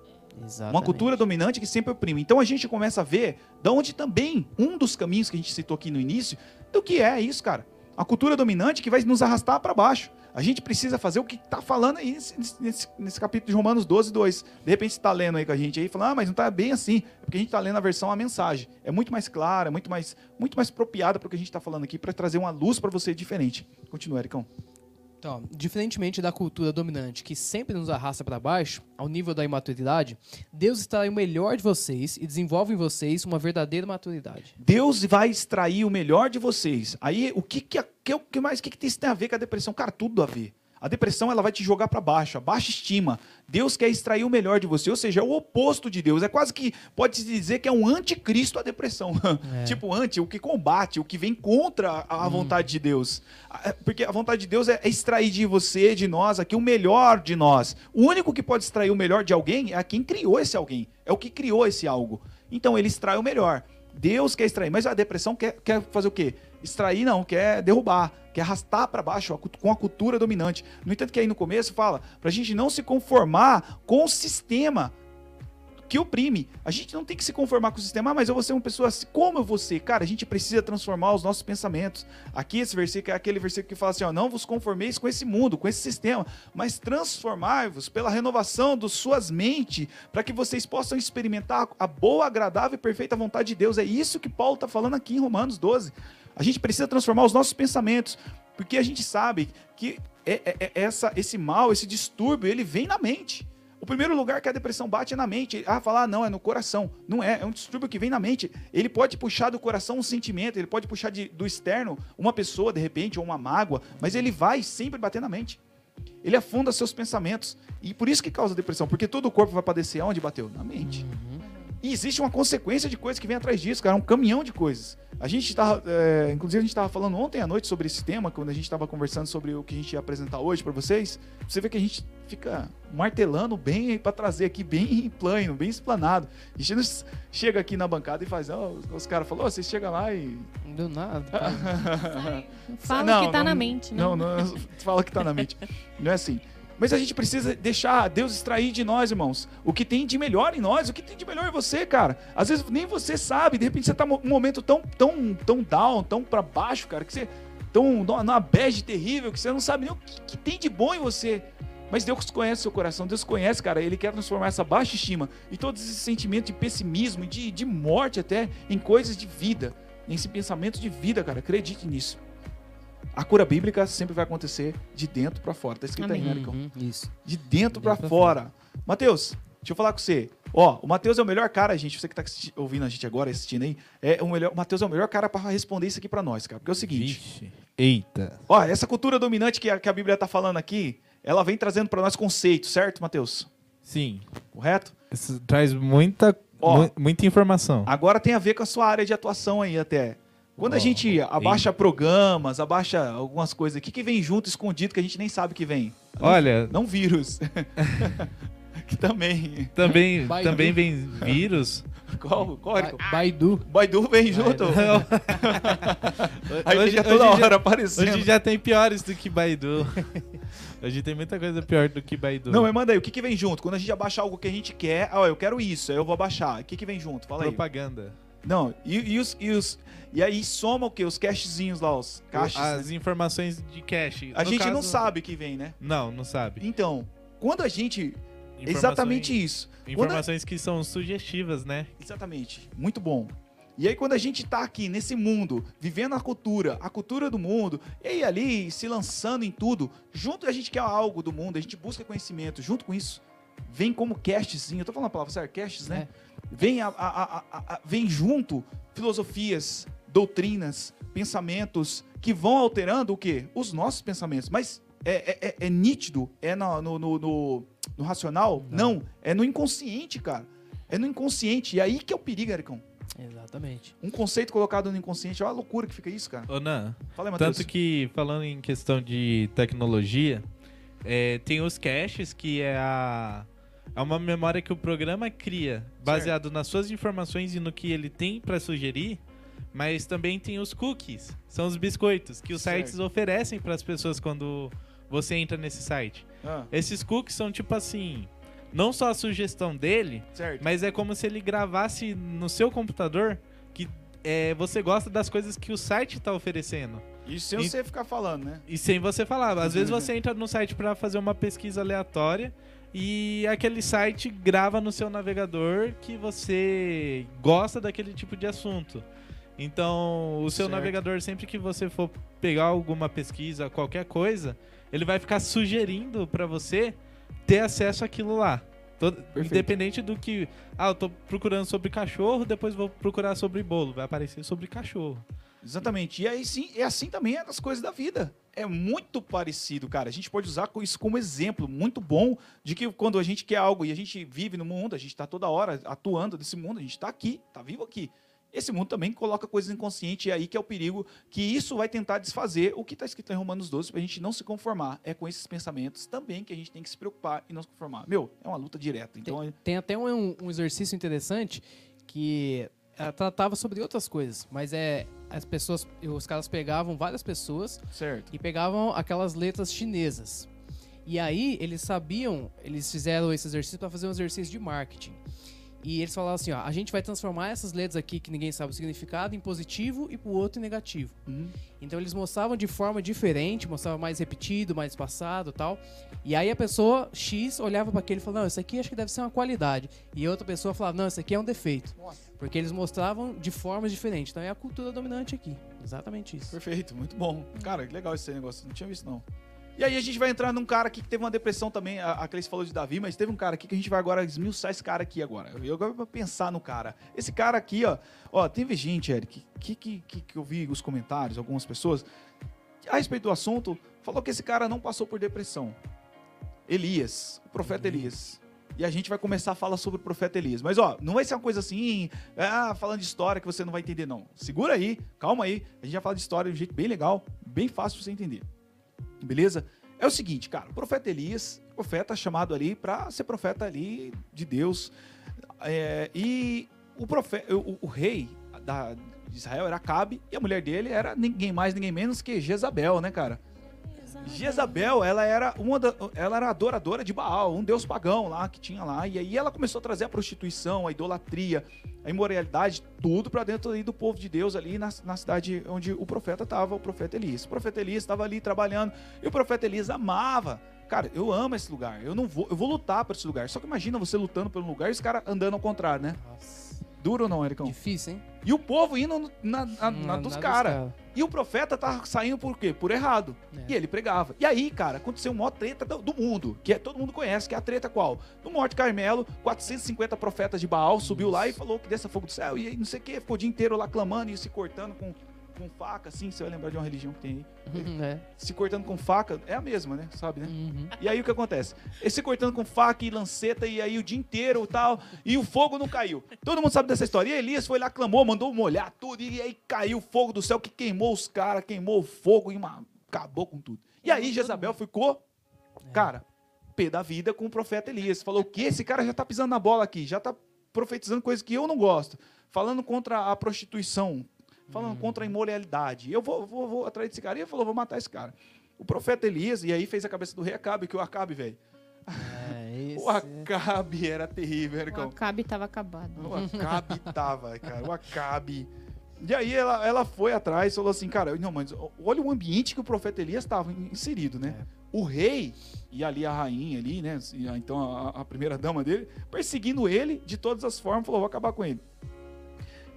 S2: Exatamente.
S1: Uma cultura dominante que sempre oprime. Então a gente começa a ver da onde também um dos caminhos que a gente citou aqui no início, do que é isso, cara. A cultura dominante que vai nos arrastar para baixo. A gente precisa fazer o que está falando aí nesse, nesse, nesse, capítulo de Romanos 12, 2. De repente você está lendo aí com a gente aí e fala, ah, mas não está bem assim. É porque a gente está lendo a versão, a mensagem. É muito mais clara, é muito mais, muito mais apropriada para o que a gente está falando aqui, para trazer uma luz para você diferente. Continua, Ericão.
S2: Então, diferentemente da cultura dominante que sempre nos arrasta para baixo, ao nível da imaturidade, Deus extrai o melhor de vocês e desenvolve em vocês uma verdadeira maturidade.
S1: Deus vai extrair o melhor de vocês. Aí, o que, que, que, mais que, que isso tem a ver com a depressão? Cara, tudo a ver. A depressão ela vai te jogar para baixo, a baixa estima. Deus quer extrair o melhor de você, ou seja, é o oposto de Deus. É quase que pode se dizer que é um anticristo a depressão. *laughs* É. tipo anti, o que combate, o que vem contra a hum. vontade de Deus. É, porque a vontade de Deus é extrair de você, de nós, aqui o melhor de nós. O único que pode extrair o melhor de alguém é quem criou esse alguém. É o que criou esse algo. Então ele extrai o melhor. Deus quer extrair, mas a depressão quer, quer fazer o quê? Extrair não, quer derrubar, quer arrastar para baixo com a cultura dominante. No entanto, que aí no começo fala para a gente não se conformar com o sistema que oprime. A gente não tem que se conformar com o sistema, ah, mas eu vou ser uma pessoa assim. Como eu vou ser? Cara, a gente precisa transformar os nossos pensamentos. Aqui esse versículo é aquele versículo que fala assim: ó, não vos conformeis com esse mundo, com esse sistema, mas transformai-vos pela renovação das suas mentes, para que vocês possam experimentar a boa, agradável e perfeita vontade de Deus. É isso que Paulo está falando aqui em Romanos 12. A gente precisa transformar os nossos pensamentos, porque a gente sabe que é, é, é essa, esse mal, esse distúrbio, ele vem na mente. O primeiro lugar que a depressão bate é na mente. Ah, falar, ah, não, é no coração. Não é, é um distúrbio que vem na mente. Ele pode puxar do coração um sentimento, ele pode puxar de, do externo uma pessoa, de repente, ou uma mágoa, mas ele vai sempre bater na mente. Ele afunda seus pensamentos. E por isso que causa depressão, porque todo o corpo vai padecer aonde bateu? Na mente. E existe uma consequência de coisas que vem atrás disso, cara, um caminhão de coisas. A gente estava, é, inclusive a gente estava falando ontem à noite sobre esse tema, quando a gente estava conversando sobre o que a gente ia apresentar hoje para vocês. Você vê que a gente fica martelando bem para trazer aqui bem plano, bem explanado. A gente não chega aqui na bancada e faz, oh, os caras falam, oh, você chega lá e
S2: do nada. *laughs*
S3: fala não, que tá não, na mente,
S1: né? Não, não, fala que tá na mente. *laughs* Não é assim. Mas a gente precisa deixar Deus extrair de nós, irmãos, o que tem de melhor em nós, o que tem de melhor em você, cara. Às vezes nem você sabe, de repente você tá num momento tão, tão, tão down, tão para baixo, cara, que você tão numa bad terrível, que você não sabe nem o que, que tem de bom em você. Mas Deus conhece seu coração, Deus conhece, cara. Ele quer transformar essa baixa estima e todos esses sentimentos de pessimismo, de, de morte até, em coisas de vida, em pensamento de vida, cara. Acredite nisso. A cura bíblica sempre vai acontecer de dentro para fora. Tá escrito Amém. aí, né, Uhum,
S2: isso.
S1: De dentro para fora. fora. Mateus, deixa eu falar com você. Ó, o Matheus é o melhor cara, gente. Você que tá ouvindo a gente agora, assistindo aí, é o melhor. O Matheus é o melhor cara para responder isso aqui para nós, cara. Porque é o seguinte. Vixe.
S4: Eita.
S1: Ó, essa cultura dominante que a, que a Bíblia tá falando aqui, ela vem trazendo para nós conceitos, certo, Matheus?
S4: Sim.
S1: Correto?
S4: Isso traz muita, Ó, muita informação.
S1: Agora tem a ver com a sua área de atuação aí até. Quando a gente abaixa programas, abaixa algumas coisas aqui que vem junto, escondido, que a gente nem sabe que vem.
S4: Olha.
S1: Não vírus. *laughs* que também.
S4: Também, também vem vírus.
S1: Qual? Qual?
S2: Ba Baidu.
S1: Baidu vem junto. Aí hoje, toda hoje hora já, aparecendo.
S4: Hoje já tem piores do que Baidu. *laughs* Hoje tem muita coisa pior do que Baidu.
S1: Não, mas manda aí, o que, que vem junto? Quando a gente abaixa algo que a gente quer, ó, eu quero isso, aí eu vou abaixar. O que, que vem junto? Fala
S4: Propaganda.
S1: aí. Propaganda. Não, e, e, os, e, os, e aí soma o quê? Os cachezinhos lá, os caches.
S4: As né? informações de cache.
S1: A no gente caso... não sabe que vem, né?
S4: Não, não sabe.
S1: Então, quando a gente. Exatamente isso.
S4: Informações a... que são sugestivas, né?
S1: Exatamente. Muito bom. E aí, quando a gente tá aqui nesse mundo, vivendo a cultura, a cultura do mundo, e aí ali se lançando em tudo, junto a gente quer algo do mundo, a gente busca conhecimento, junto com isso, vem como castzinho, eu tô falando a palavra certo, casts, né? É vem, a, a, a, vem junto filosofias, doutrinas, pensamentos que vão alterando o quê? Os nossos pensamentos. Mas é, é, é, é nítido? É no, no, no, no, racional? Não. Não. É no inconsciente, cara. É no inconsciente. E aí que é o perigo, Ericão.
S2: Exatamente.
S1: Um conceito colocado no inconsciente, olha a loucura que fica isso, cara.
S4: Ô, Nan,
S1: Fala aí, Matheus.
S4: tanto que, falando em questão de tecnologia, é, tem os caches, que é a... É uma memória que o programa cria, baseado nas suas informações e no que ele tem para sugerir, mas também tem os cookies, são os biscoitos que os
S1: Certo.
S4: sites oferecem para as pessoas quando você entra nesse site.
S1: Ah,
S4: Esses cookies são tipo assim, não só a sugestão dele,
S1: certo.
S4: mas é como se ele gravasse no seu computador que é, você gosta das coisas que o site está oferecendo.
S1: Isso sem
S4: E-
S1: você ficar falando, né?
S4: E sem você falar. Às vezes *laughs* você entra no site para fazer uma pesquisa aleatória e aquele site grava no seu navegador que você gosta daquele tipo de assunto. Então, o seu
S1: Certo.
S4: navegador, sempre que você for pegar alguma pesquisa, qualquer coisa, ele vai ficar sugerindo para você ter acesso àquilo lá. Todo- independente do que. Ah, eu tô procurando sobre cachorro, depois vou procurar sobre bolo. Vai aparecer sobre cachorro.
S1: Exatamente. E aí sim, é assim também é nas coisas da vida. É muito parecido, cara. A gente pode usar isso como exemplo muito bom de que quando a gente quer algo e a gente vive no mundo, a gente está toda hora atuando nesse mundo, a gente está aqui, está vivo aqui. Esse mundo também coloca coisas inconscientes e é aí que é o perigo, que isso vai tentar desfazer o que está escrito em Romanos 12 para a gente não se conformar. É com esses pensamentos também que a gente tem que se preocupar e não se conformar. Meu, é uma luta direta. Então, é-
S2: Tem até um, um exercício interessante que eh, tratava sobre outras coisas, mas é as pessoas, os caras pegavam várias pessoas
S1: certo.
S2: e pegavam aquelas letras chinesas. E aí eles sabiam, eles fizeram esse exercício para fazer um exercício de marketing. E eles falavam assim, ó, a gente vai transformar essas letras aqui que ninguém sabe o significado em positivo e pro outro em negativo.
S1: Uhum.
S2: Então eles mostravam de forma diferente, mostrava mais repetido, mais passado, tal. E aí a pessoa X olhava para aquele e falava: "Não, isso aqui acho que deve ser uma qualidade". E outra pessoa falava: "Não, isso aqui é um defeito".
S1: Nossa.
S2: Porque eles mostravam de formas diferentes. Então é a cultura dominante aqui. Exatamente isso.
S1: Perfeito, muito bom. Cara, que legal esse negócio, não tinha visto não. E aí a gente vai entrar num cara aqui que teve uma depressão também, a, a Cleice falou de Davi, mas teve um cara aqui que a gente vai agora esmiuçar esse cara aqui agora. Eu agora vou pensar no cara. Esse cara aqui, ó, ó, teve gente, Eric, que, que, que, que eu vi os comentários, algumas pessoas, a respeito do assunto, falou que esse cara não passou por depressão. Elias, o profeta Elias. E a gente vai começar a falar sobre o profeta Elias. Mas, ó, não vai ser uma coisa assim, ah, falando de história que você não vai entender, não. Segura aí, calma aí. A gente vai falar de história de um jeito bem legal, bem fácil de você entender. Beleza? É o seguinte, cara, o profeta Elias, profeta chamado ali para ser profeta ali de Deus. É, e o, profeta, o, o rei da, de Israel era Acabe e a mulher dele era ninguém mais, ninguém menos que Jezabel, né, cara? Jezabel, ela era uma da, ela era adoradora de Baal, um deus pagão lá que tinha lá, e aí ela começou a trazer a prostituição, a idolatria, a imoralidade, tudo para dentro ali do povo de Deus ali na, na cidade onde o profeta estava, o profeta Elias. O profeta Elias estava ali trabalhando e o profeta Elias amava. Cara, eu amo esse lugar. Eu não vou, eu vou lutar por esse lugar. Só que imagina você lutando pelo lugar e os caras andando ao contrário, né?
S2: Nossa.
S1: Duro ou não, Ericão?
S2: Difícil, hein?
S1: E o povo indo no- na, na- na
S2: Hum,
S1: dos caras. E o profeta tá saindo por quê? Por errado.
S2: É.
S1: E ele pregava. E aí, cara, aconteceu uma maior treta do, do mundo, que é, todo mundo conhece, que é a treta qual? No Monte Carmelo, 450 profetas de Baal subiu lá e falou que desça fogo do céu, e aí não sei o que, ficou o dia inteiro lá clamando e se cortando com, com faca, assim, você vai lembrar de uma religião que tem aí. *laughs*
S2: é.
S1: Se cortando com faca, é a mesma, né? Sabe, né?
S2: Uhum.
S1: E aí o que acontece? Ele se cortando com faca e lanceta, e aí o dia inteiro e tal, e o fogo não caiu. Todo mundo sabe dessa história. E Elias foi lá, clamou, mandou molhar tudo, e aí caiu o fogo do céu que queimou os caras, queimou o fogo e uma... acabou com tudo. E aí Jezabel ficou, cara, pé da vida com o profeta Elias. Falou que esse cara já tá pisando na bola aqui, já tá profetizando coisas que eu não gosto, falando contra a prostituição, falando contra a imoralidade. Eu vou, vou, vou atrás desse cara. E ele falou, vou matar esse cara. O profeta Elias, e aí fez a cabeça do rei Acabe, que o Acabe, velho.
S2: É, *laughs* esse...
S1: O Acabe era terrível,
S3: O
S1: Ericão.
S3: Acabe tava acabado.
S1: O Acabe tava, cara. O Acabe. E aí ela, ela foi atrás e falou assim, cara, não, mas olha o ambiente que o profeta Elias estava inserido, né? O rei e ali a rainha ali, né? e Então a, a primeira dama dele, perseguindo ele de todas as formas, falou, vou acabar com ele.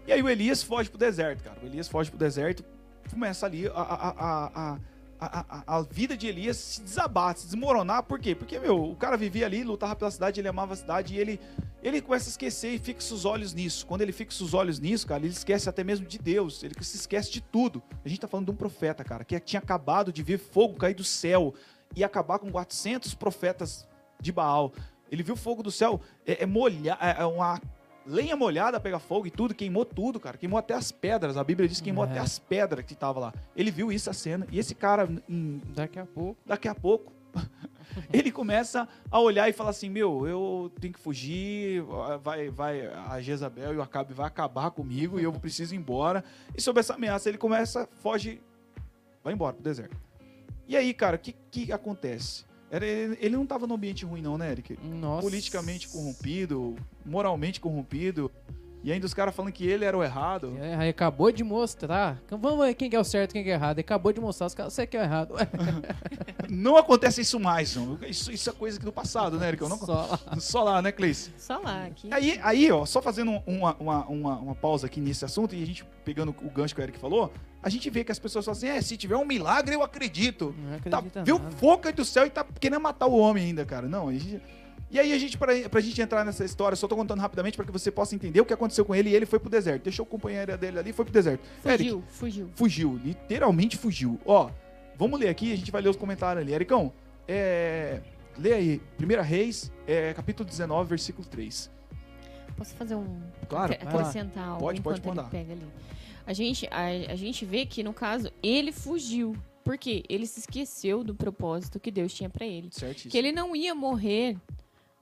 S1: E aí o Elias foge pro deserto, cara. O Elias foge pro deserto, começa ali a, a, a, a, a, vida de Elias se desabar, se desmoronar. Por quê? Porque, meu, o cara vivia ali, lutava pela cidade, ele amava a cidade e ele, ele começa a esquecer e fixa os olhos nisso. Quando ele fixa os olhos nisso, cara, ele esquece até mesmo de Deus, ele se esquece de tudo. A gente tá falando de um profeta, cara, que tinha acabado de ver fogo cair do céu e acabar com 400 profetas de Baal. Ele viu fogo do céu é, é molhar, é, é uma lenha molhada pega fogo e tudo, queimou tudo, cara. Queimou até as pedras. A Bíblia diz que queimou
S2: É.
S1: até as pedras que tava lá. Ele viu isso, a cena, e esse cara, em-
S2: Daqui a pouco.
S1: daqui a pouco, *laughs* ele começa a olhar e falar assim: Meu, eu tenho que fugir, vai, vai, a Jezabel e o Acabe vai acabar comigo e eu preciso ir embora. E sob essa ameaça, ele começa, foge, vai embora pro deserto. E aí, cara, o que, que acontece? Era, ele, não tava num ambiente ruim, não, né, Eric?
S2: Nossa.
S1: Politicamente corrompido, moralmente corrompido. E ainda os caras falando que ele era o errado.
S2: É, aí acabou de mostrar. Vamos ver quem que é o certo e quem que é o errado. Ele acabou de mostrar os caras, você que é o errado. Ué, *laughs*
S1: Não acontece isso mais, não. Isso, isso é coisa do passado, né, Eric? Eu não-
S2: Só lá. *laughs*
S1: Só lá, né, Cleice?
S3: Só lá, aqui.
S1: Aí, aí, ó, só fazendo um- uma, uma, uma, uma pausa aqui nesse assunto e a gente pegando o gancho que o Eric falou, a gente vê que as pessoas falam assim: é, se tiver um milagre, eu acredito.
S2: Não
S1: Tá, viu aí do céu e tá querendo matar o homem ainda, cara. Não, a gente. E aí, a gente, pra, pra gente entrar nessa história, só tô contando rapidamente para que você possa entender o que aconteceu com ele e ele foi pro deserto. Deixou o companheiro dele ali e foi pro deserto. Eric,
S3: Fugiu, fugiu.
S1: fugiu, literalmente fugiu. Ó, vamos ler aqui, a gente vai ler os comentários ali. Ericão, é. Lê aí, 1 Reis, é, capítulo 19, versículo 3.
S3: Posso fazer um.
S1: Claro,
S3: acrescentar
S1: Pode, pode mandar.
S3: ele pega ali. A gente, a, a gente vê que, no caso, ele fugiu. Porque ele se esqueceu do propósito que Deus tinha pra ele.
S1: Certíssimo.
S3: Que ele não ia morrer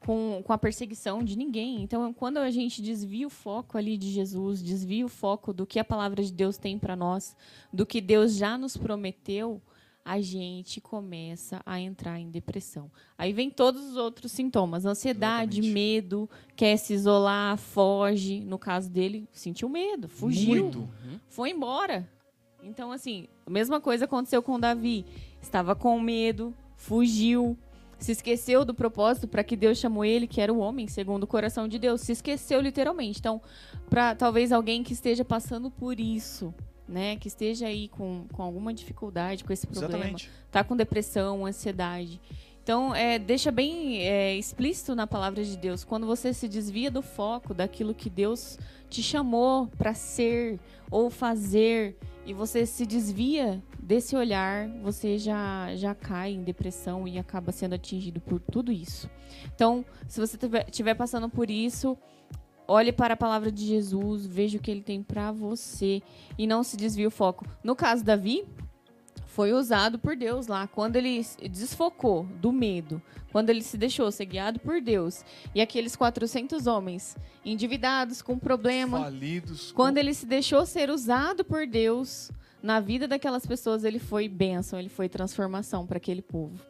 S3: com, com a perseguição de ninguém. Então, quando a gente desvia o foco ali de Jesus, desvia o foco do que a palavra de Deus tem para nós, do que Deus já nos prometeu, a gente começa a entrar em depressão. Aí vem todos os outros sintomas: ansiedade,
S1: Exatamente.
S3: medo, quer se isolar, foge. No caso dele, sentiu medo, fugiu
S1: Muito.
S3: foi embora. Então, assim, a mesma coisa aconteceu com Davi. Estava com medo, fugiu, se esqueceu do propósito para que Deus chamou ele, que era o homem, segundo o coração de Deus. Se esqueceu literalmente. Então, para talvez alguém que esteja passando por isso, né, que esteja aí com, com alguma dificuldade com esse problema,
S1: Exatamente.
S3: tá com depressão, ansiedade. Então, é, deixa bem é, explícito na palavra de Deus. Quando você se desvia do foco daquilo que Deus te chamou para ser ou fazer e você se desvia desse olhar, você já, já cai em depressão e acaba sendo atingido por tudo isso. Então, se você estiver passando por isso, olhe para a palavra de Jesus, veja o que ele tem para você e não se desvie o foco. No caso Davi, foi usado por Deus lá. Quando ele desfocou do medo, quando ele se deixou ser guiado por Deus, e aqueles 400 homens endividados, com problema,
S1: Falidos.
S3: quando ele se deixou ser usado por Deus na vida daquelas pessoas, ele foi bênção, ele foi transformação para aquele povo,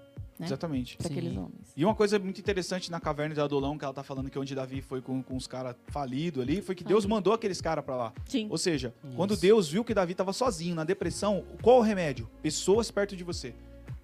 S3: né?
S1: Exatamente.
S3: para
S2: Sim.
S3: aqueles homens.
S1: E uma coisa muito interessante na caverna de Adolão, que ela tá falando que onde Davi foi com, com os caras falidos ali, foi que Deus
S3: Falido.
S1: mandou aqueles caras pra lá.
S3: Sim.
S1: Ou seja,
S2: Isso.
S1: quando Deus viu que Davi tava sozinho na depressão, qual o remédio? Pessoas perto de você.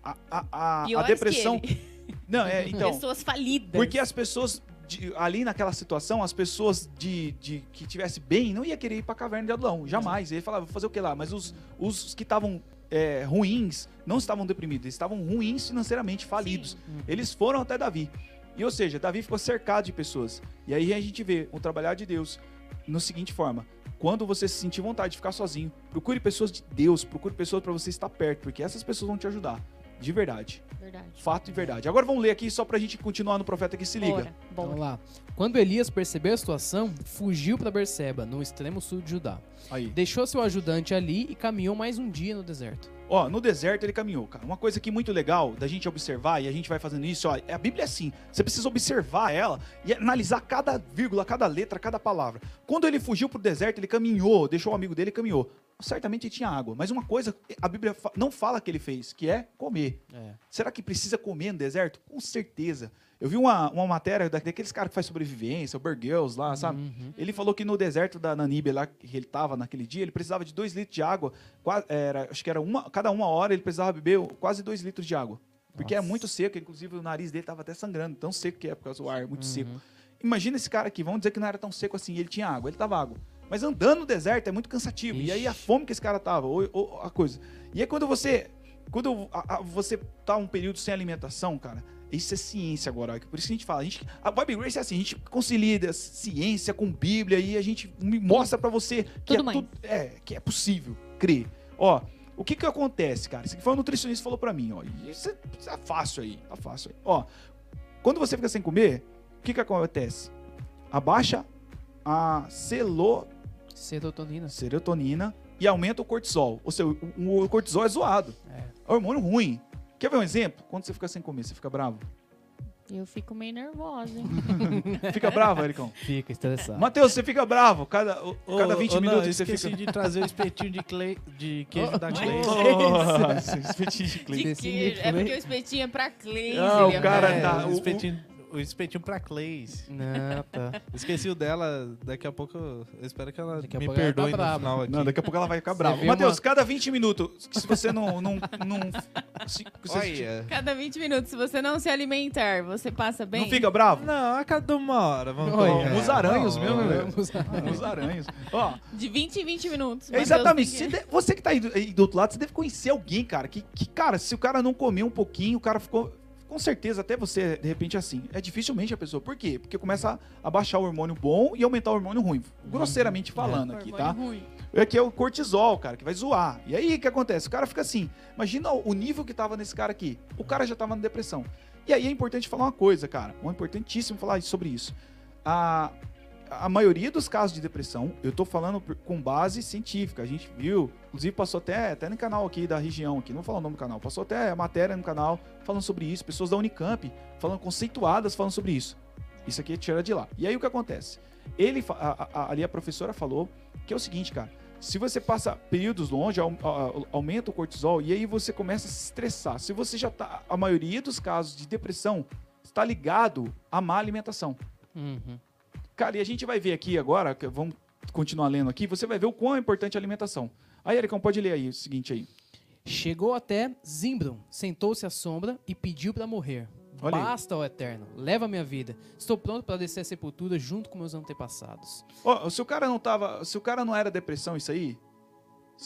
S1: A, a, a, a depressão.
S3: que ele. *laughs*
S1: Não, é, então.
S3: Pessoas falidas.
S1: Porque as pessoas. de- ali naquela situação, as pessoas de, de que tivesse bem não ia querer ir pra caverna de Adulão. Jamais. Ele falava, vou fazer o que lá? Mas os, os que estavam é, ruins não estavam deprimidos, eles estavam ruins financeiramente, falidos. Eles foram até Davi. E ou seja, Davi ficou cercado de pessoas. E aí a gente vê o trabalhar de Deus no seguinte forma: quando você se sentir vontade de ficar sozinho, procure pessoas de Deus, procure pessoas para você estar perto, porque essas pessoas vão te ajudar. De verdade.
S3: Verdade.
S1: Fato e verdade. Agora vamos ler aqui só pra gente continuar no profeta que se liga.
S3: Bora, bora.
S2: Vamos lá. Quando Elias percebeu a situação, fugiu para Berseba, no extremo sul de Judá.
S1: Aí.
S2: Deixou seu ajudante ali e caminhou mais um dia no deserto.
S1: Ó, no deserto ele caminhou, cara. Uma coisa aqui muito legal da gente observar, e a gente vai fazendo isso, ó, é a Bíblia é assim. Você precisa observar ela e analisar cada vírgula, cada letra, cada palavra. Quando ele fugiu pro deserto, ele caminhou, deixou o amigo dele e caminhou. Certamente ele tinha água, mas uma coisa a Bíblia não fala que ele fez, que é comer.
S2: É.
S1: Será que precisa comer no deserto? Com certeza. Eu vi uma, uma matéria da- daqueles caras que faz sobrevivência, o Burgers lá, sabe?
S2: Uhum.
S1: Ele falou que no deserto da Namíbia, lá que ele estava naquele dia, ele precisava de dois litros de água. qua- era, acho que era uma, cada uma hora ele precisava beber quase dois litros de água. Porque é
S2: Nossa.
S1: muito seco, inclusive o nariz dele estava até sangrando, tão seco que é por causa do ar, muito
S2: Uhum.
S1: seco. Imagina esse cara aqui, vamos dizer que não era tão seco assim, ele tinha água, ele tava água. Mas andando no deserto é muito cansativo. E aí a
S2: Ixi.
S1: fome que esse cara tava, ou, ou a coisa. E aí quando você. Quando a- a- você tá um período sem alimentação, cara, isso é ciência agora. Por isso que a gente fala. A, gente, a Bible Grace é assim, a gente concilia ciência com Bíblia e a gente me mostra pra você que
S3: Tudo
S1: é, tudo- é, que é possível crer. Ó, o que que acontece, cara? Isso aqui foi um nutricionista que falou pra mim, ó. Isso é, isso é fácil aí, tá fácil aí. Ó, quando você fica sem comer, o que que acontece? Abaixa a celo,
S2: Serotonina.
S1: serotonina e aumenta o cortisol. Ou seja, o, o cortisol é zoado.
S2: É.
S1: É hormônio ruim. Quer ver um exemplo? Quando você fica sem comer, você fica bravo?
S3: Eu fico meio nervosa, hein? *laughs*
S1: Fica bravo, Ericão?
S2: Fica estressado.
S1: Matheus, você fica bravo. Cada, o- cada 20
S4: Ô, não,
S1: minutos
S4: eu
S1: você
S4: esqueci
S1: fica...
S4: de trazer o espetinho de, clay, de queijo da Clay.
S1: Nossa, espetinho de
S3: De
S1: cliente.
S2: Espetinho de
S3: queijo. É porque o espetinho é pra Cleise.
S1: Ah, o
S3: ele é
S1: cara
S3: pra-
S1: tá-
S4: o,
S1: o-
S4: espetinho, o espetinho pra Clays.
S2: Não, tá.
S4: Esqueci o dela, daqui a pouco eu eu espero que ela
S2: Daqui a
S4: me
S2: pouco ela
S4: perdoe
S2: tá
S4: no
S2: brava.
S4: final aqui.
S1: Não, daqui a pouco ela vai ficar brava. Matheus,
S2: uma-
S1: cada 20 minutos, se você não... não, não se,
S4: Olha.
S3: Cada 20 minutos, se você não se alimentar, você passa bem?
S1: não fica bravo?
S4: Não, a cada uma hora, vamos
S2: Olha,
S4: colocar.
S1: Os aranhos mesmo, velho. Os aranhos. Ó,
S3: De 20 em 20 minutos.
S1: é exatamente. Você,
S3: que-
S1: de- você que tá aí do, aí do outro lado, você deve conhecer alguém, cara, que, que, cara, se o cara não comer um pouquinho, o cara ficou... Com certeza, até você, de repente, assim. É dificilmente a pessoa. Por quê? Porque começa a abaixar o hormônio bom e aumentar o hormônio ruim. Grosseiramente falando aqui, tá?
S3: Ruim.
S1: É que é o cortisol, cara, que vai zoar. E aí o que acontece? O cara fica assim. Imagina o nível que tava nesse cara aqui. O cara já tava na depressão. E aí é importante falar uma coisa, cara. É importantíssimo falar sobre isso. A, a maioria dos casos de depressão, eu tô falando com base científica. A gente viu, inclusive passou até, até no canal aqui da região, aqui, não vou falar o nome do canal, passou até a matéria no canal falando sobre isso. Pessoas da Unicamp falando conceituadas falando sobre isso. Isso aqui é tira de lá. E aí o que acontece? Ele, a- a- ali a professora falou que é o seguinte, cara. Se você passa períodos longe, au- au- aumenta o cortisol e aí você começa a se estressar. Se você já tá. A maioria dos casos de depressão está ligado à má alimentação.
S2: Uhum.
S1: Cara, e a gente vai ver aqui agora, vamos continuar lendo aqui, você vai ver o quão é importante a alimentação. Aí, Ericão, pode ler aí o seguinte aí.
S2: Chegou até Zimbron, sentou-se à sombra e pediu para morrer.
S1: Olha aí.
S2: Basta, ó Eterno, leva minha vida. Estou pronto para descer a sepultura junto com meus antepassados.
S1: Ó, se o cara não tava. Se o cara não era depressão, isso aí.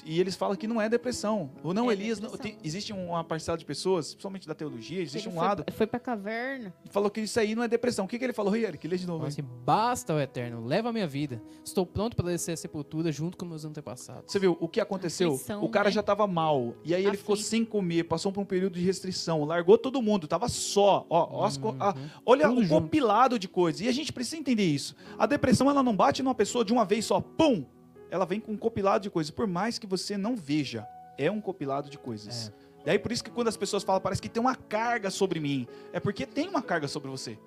S1: E eles falam que não é depressão. Ou não,
S3: É
S1: Elias. Não, tem- existe uma parcela de pessoas, principalmente da teologia, existe
S3: Ele
S1: um
S3: foi,
S1: lado
S3: Foi pra caverna.
S1: falou que isso aí não é depressão. O que, que ele falou, Eric? Lê de novo.
S2: Assim, basta, ó Eterno, leva minha vida. Estou pronto para descer a sepultura junto com meus antepassados.
S1: Você viu o que aconteceu?
S3: Aflição,
S1: o cara
S3: né?
S1: já tava mal. E aí ele ficou sem comer, passou por um período de restrição, largou todo mundo, tava só. Ó, co- a-
S2: Uhum.
S1: olha
S2: Tudo
S1: o
S2: junto.
S1: compilado de coisas. E a gente precisa entender isso. A depressão ela não bate numa pessoa de uma vez só, pum! Ela vem com um compilado de coisas. Por mais que você não veja, é um compilado de coisas. Daí por isso que quando as pessoas falam, parece que tem uma carga sobre mim. É porque tem uma carga sobre você.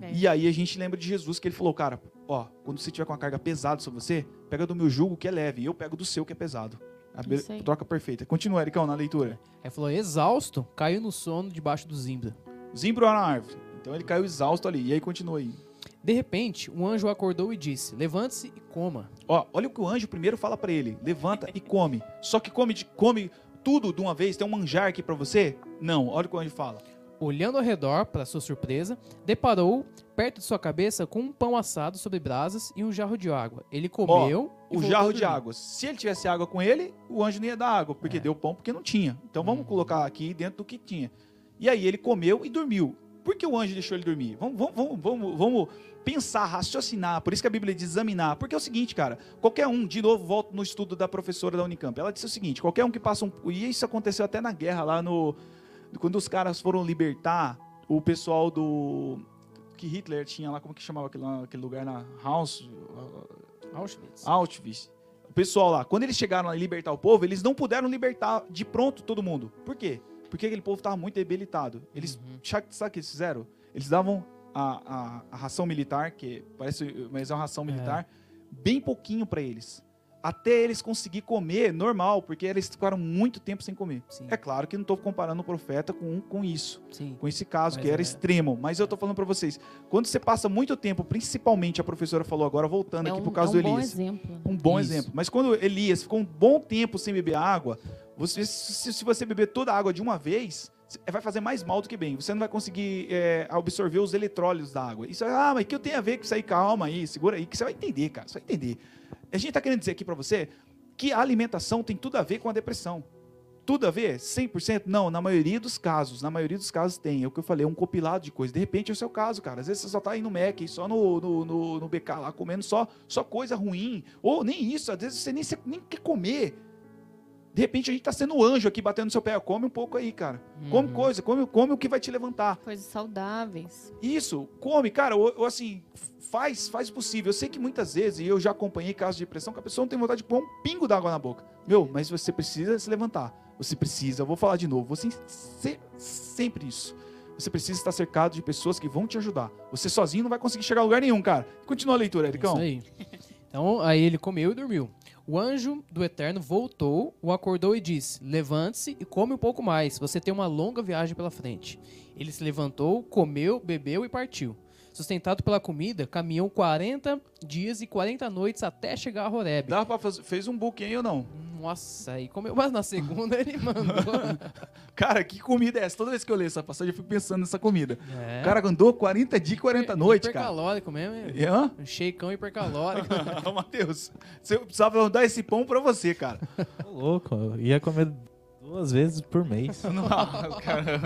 S3: É.
S1: E aí a gente lembra de Jesus que ele falou, cara, ó, quando você tiver com uma carga pesada sobre você, pega do meu jugo que é leve, e eu pego do seu que é pesado. A be- troca perfeita. Continua, Ericão, na leitura.
S2: Aí falou, exausto, caiu no sono debaixo do Zimbra.
S1: Zimbro na árvore. Então ele caiu exausto ali. E aí continua aí.
S2: De repente, um anjo acordou e disse, levante-se e coma.
S1: Ó, olha o que o anjo primeiro fala pra ele. Levanta e come. Só que come, de- come tudo de uma vez? Tem um manjar aqui pra você? Não, olha o que o anjo fala.
S2: Olhando ao redor, para sua surpresa, deparou perto de sua cabeça com um pão assado sobre brasas e um jarro de água. Ele comeu e
S1: O jarro de água. Se ele tivesse água com ele, o anjo não ia dar água, porque
S2: É.
S1: deu pão porque não tinha. Então vamos
S2: Uhum.
S1: colocar aqui dentro do que tinha. E aí ele comeu e dormiu. Por que o anjo deixou ele dormir? Vamos, vamos, vamos, vamos, vamos pensar, raciocinar. Por isso que a Bíblia diz examinar. Porque é o seguinte, cara. Qualquer um, de novo, volto no estudo da professora da Unicamp. Ela disse o seguinte: qualquer um que passa um. E isso aconteceu até na guerra lá no. Quando os caras foram libertar o pessoal do. Que Hitler tinha lá, como que chamava aquele, aquele lugar na House?
S2: Auschwitz.
S1: Auschwitz. O pessoal lá, quando eles chegaram a libertar o povo, eles não puderam libertar de pronto todo mundo. Por quê? Porque aquele povo estava muito debilitado. Eles,
S2: Uhum.
S1: sabe o que eles fizeram? Eles davam a, a, a ração militar, que parece, mas é uma ração militar, bem pouquinho para eles. Até eles conseguir comer normal, porque eles ficaram muito tempo sem comer.
S2: Sim.
S1: É claro que não estou comparando o profeta com, com isso
S2: Sim.
S1: com esse caso,
S2: Mas
S1: que era
S2: é-
S1: extremo. Mas eu tô falando pra vocês, quando você passa muito tempo, principalmente a professora falou agora, voltando
S3: É
S1: aqui
S3: um,
S1: pro caso
S3: é um
S1: do
S3: bom
S1: Elias.
S3: exemplo. né?
S1: Um bom
S2: Isso.
S1: exemplo. Mas quando Elias ficou um bom tempo sem beber água, você, se, se você beber toda a água de uma vez, vai fazer mais mal do que bem. Você não vai conseguir é, absorver os eletrólitos da água. Isso, ah, mas que eu tenho a ver com isso aí? Calma aí, segura aí, que você vai entender, cara. Você vai entender. A gente tá querendo dizer aqui pra você que a alimentação tem tudo a ver com a depressão. Tudo a ver? 100%? Não, na maioria dos casos. Na maioria dos casos tem. É o que eu falei, é um compilado de coisas. De repente é o seu caso, cara. Às vezes você só tá aí no Mac, só no, no, no, no BK lá, comendo só, só coisa ruim. Ou nem isso, às vezes você nem, nem quer comer. De repente a gente está sendo anjo aqui batendo no seu pé. Come um pouco aí, cara. Come
S2: Uhum.
S1: coisa, come, come o que vai te levantar.
S3: Coisas saudáveis.
S1: Isso, come, cara, ou, ou assim, faz, faz o possível. Eu sei que muitas vezes, e eu já acompanhei casos de depressão, que a pessoa não tem vontade de pôr um pingo d'água na boca. Meu, mas você precisa se levantar. Você precisa, eu vou falar de novo, você se- sempre isso. Você precisa estar cercado de pessoas que vão te ajudar. Você sozinho não vai conseguir chegar a lugar nenhum, cara. Continua a leitura, Ericão.
S2: Isso aí. Então, aí ele comeu e dormiu. O anjo do Eterno voltou, o acordou e disse: Levante-se e come um pouco mais. Você tem uma longa viagem pela frente. Ele se levantou, comeu, bebeu e partiu. Sustentado pela comida, caminhou 40 dias e 40 noites até chegar a Horebe.
S1: Dá pra fazer, fez um book, hein, ou não?
S2: Nossa, aí comeu. Mas na segunda ele *laughs* mandou.
S1: Cara, que comida é essa? Toda vez que eu leio essa passagem, eu fico pensando nessa comida.
S2: É.
S1: O cara andou 40 dias e 40 noites, cara.
S2: Hipercalórico mesmo. hein?
S1: E, hã?
S2: Um shakeão hipercalórico. *laughs*
S1: Matheus, você precisava dar esse pão pra você, cara.
S4: Ô, louco, eu ia comer duas vezes por mês. *laughs*
S1: Não, cara,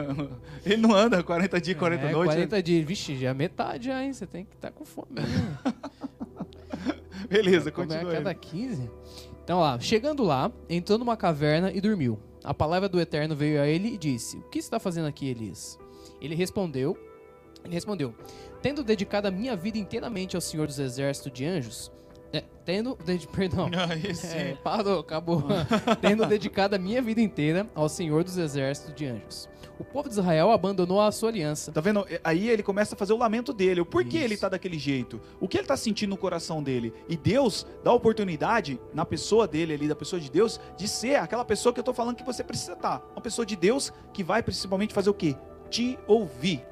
S1: ele não anda 40 dias e 40
S2: é,
S1: noites.
S2: 40 dias. Vixe, já é metade já, hein? Você tem que estar com fome. mesmo. *laughs*
S1: Beleza,
S2: Comer a
S1: continua
S2: cada
S1: aí.
S2: 15. Então lá, chegando lá, entrou numa caverna e dormiu. A palavra do Eterno veio a ele e disse: O que está fazendo aqui, Elias? Ele respondeu: Ele respondeu: Tendo dedicado a minha vida inteiramente ao Senhor dos Exércitos de Anjos, é, tendo, dedi- *laughs* perdão,
S1: sim.
S2: é, parou, acabou. *laughs* Tendo dedicado a minha vida inteira ao Senhor dos Exércitos de Anjos. O povo de Israel abandonou a sua aliança.
S1: Tá vendo? Aí ele começa a fazer o lamento dele. O porquê
S2: Isso.
S1: ele tá daquele jeito? O que ele tá sentindo no coração dele? E Deus dá oportunidade na pessoa dele ali, da pessoa de Deus, de ser aquela pessoa que eu tô falando que você precisa estar. Uma pessoa de Deus que vai principalmente fazer o quê? Te ouvir.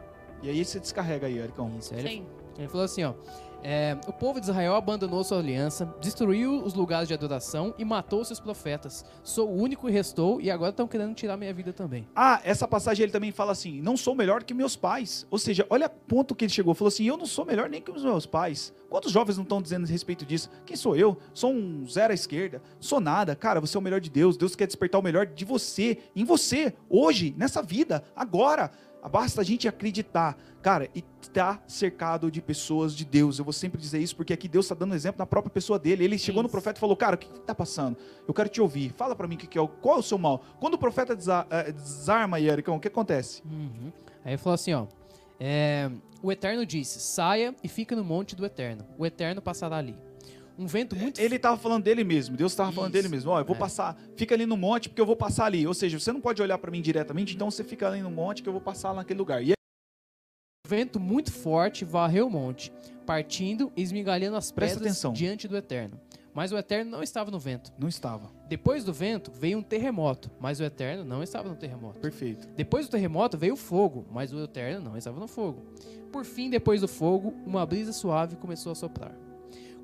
S1: E aí você descarrega aí, Ericão.
S2: Isso, ele
S3: Sim.
S2: Ele falou assim, ó. É, o povo de Israel abandonou sua aliança, destruiu os lugares de adoração e matou seus profetas. Sou o único que restou e agora estão querendo tirar minha vida também.
S1: Ah, essa passagem ele também fala assim: não sou melhor que meus pais. Ou seja, olha o ponto que ele chegou. Falou assim: eu não sou melhor nem que os meus pais. Quantos jovens não estão dizendo a respeito disso? Quem sou eu? Sou um zero à esquerda. Sou nada. Cara, você é o melhor de Deus. Deus quer despertar o melhor de você, em você, hoje, nessa vida, agora. Basta a gente acreditar, cara, e tá cercado de pessoas de Deus. Eu vou sempre dizer isso porque aqui Deus está dando exemplo na própria pessoa dele. Ele chegou no
S3: Isso.
S1: profeta e falou: Cara, o que, que tá passando? Eu quero te ouvir. Fala pra mim que, que é qual é o seu mal. Quando o profeta desa- eh, desarma aí, Ericão, o que acontece?
S2: Aí ele falou assim, ó. é, o Eterno disse, saia e fica no monte do Eterno. O Eterno passará ali. Um vento muito
S1: Ele estava falando dele mesmo. Deus estava falando dele mesmo. Ó, eu vou
S2: É.
S1: passar, fica ali no monte porque eu vou passar ali. Ou seja, você não pode olhar pra mim diretamente, então você fica ali no monte que eu vou passar naquele lugar. E
S2: vento muito forte varreu o monte, partindo e esmigalhando as
S1: Presta
S2: pedras
S1: atenção.
S2: diante do Eterno. Mas o Eterno não estava no vento.
S1: não estava.
S2: Depois do vento veio um terremoto, mas o Eterno não estava no terremoto.
S1: Perfeito.
S2: Depois do terremoto veio o fogo, mas o Eterno não estava no fogo. Por fim, depois do fogo, uma brisa suave começou a soprar.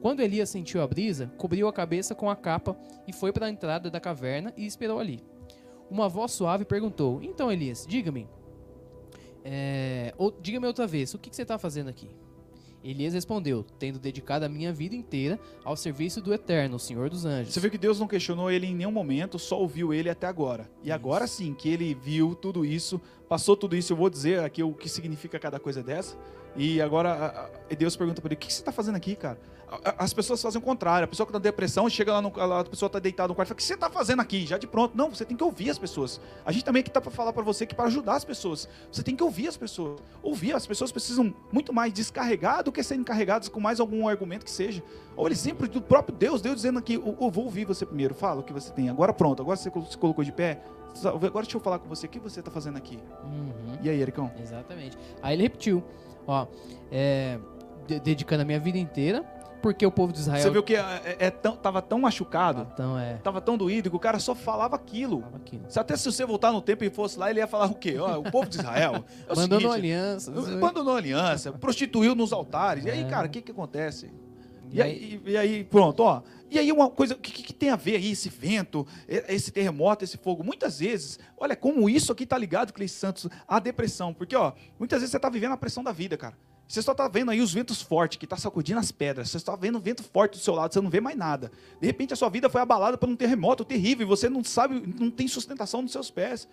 S2: Quando Elias sentiu a brisa, cobriu a cabeça com a capa e foi para a entrada da caverna e esperou ali. Uma voz suave perguntou: Então, Elias, diga-me. é, ou- diga-me outra vez, o que, que você está fazendo aqui? Elias respondeu: Tendo dedicado a minha vida inteira ao serviço do Eterno, o Senhor dos Anjos.
S1: Você viu que Deus não questionou ele em nenhum momento, só ouviu ele até agora. E agora sim, que ele viu tudo isso, passou tudo isso, eu vou dizer aqui o que significa cada coisa dessa. E agora a- a- Deus pergunta para ele: o que você está fazendo aqui, cara? As pessoas fazem o contrário. A pessoa que está depressão chega lá, no, lá, a pessoa está deitada no quarto e fala: o que você está fazendo aqui? Já de pronto. Não, você tem que ouvir as pessoas. A gente também aqui está para falar para você que para ajudar as pessoas. Você tem que ouvir as pessoas. Ouvir, as pessoas precisam muito mais descarregar do que serem carregadas com mais algum argumento que seja. Olha o exemplo do próprio Deus, Deus dizendo aqui, eu, vou ouvir você primeiro, fala o que você tem. Agora pronto, agora você se colocou de pé, agora deixa eu falar com você, o que você está fazendo aqui?
S2: Uhum.
S1: E aí, Ericão?
S2: Exatamente. Aí ele repetiu, ó, é, de- dedicando a minha vida inteira, porque o povo de Israel...
S1: Você viu que é, é tão, tava tão machucado,
S2: Então, é...
S1: tava tão doído que o cara só falava aquilo.
S2: Tava aqui.
S1: Se Até se você voltar no tempo e fosse lá, ele ia falar o quê? Ó, o povo de Israel. É o *laughs*
S2: Abandonou
S1: seguinte,
S2: aliança.
S1: Abandonou a aliança, prostituiu nos altares. E aí,
S2: É.
S1: cara, o que que acontece?
S2: E
S1: aí, e aí, pronto, ó. E aí, uma coisa, o que, que tem a ver aí, esse vento, esse terremoto, esse fogo? Muitas vezes, olha como isso aqui tá ligado, Cleiton Santos, à depressão. Porque, ó, muitas vezes você tá vivendo a pressão da vida, cara. Você só tá vendo aí os ventos fortes que tá sacudindo as pedras. Você só tá vendo vento forte do seu lado, você não vê mais nada. De repente, a sua vida foi abalada por um terremoto terrível e você não sabe, não tem sustentação nos seus pés.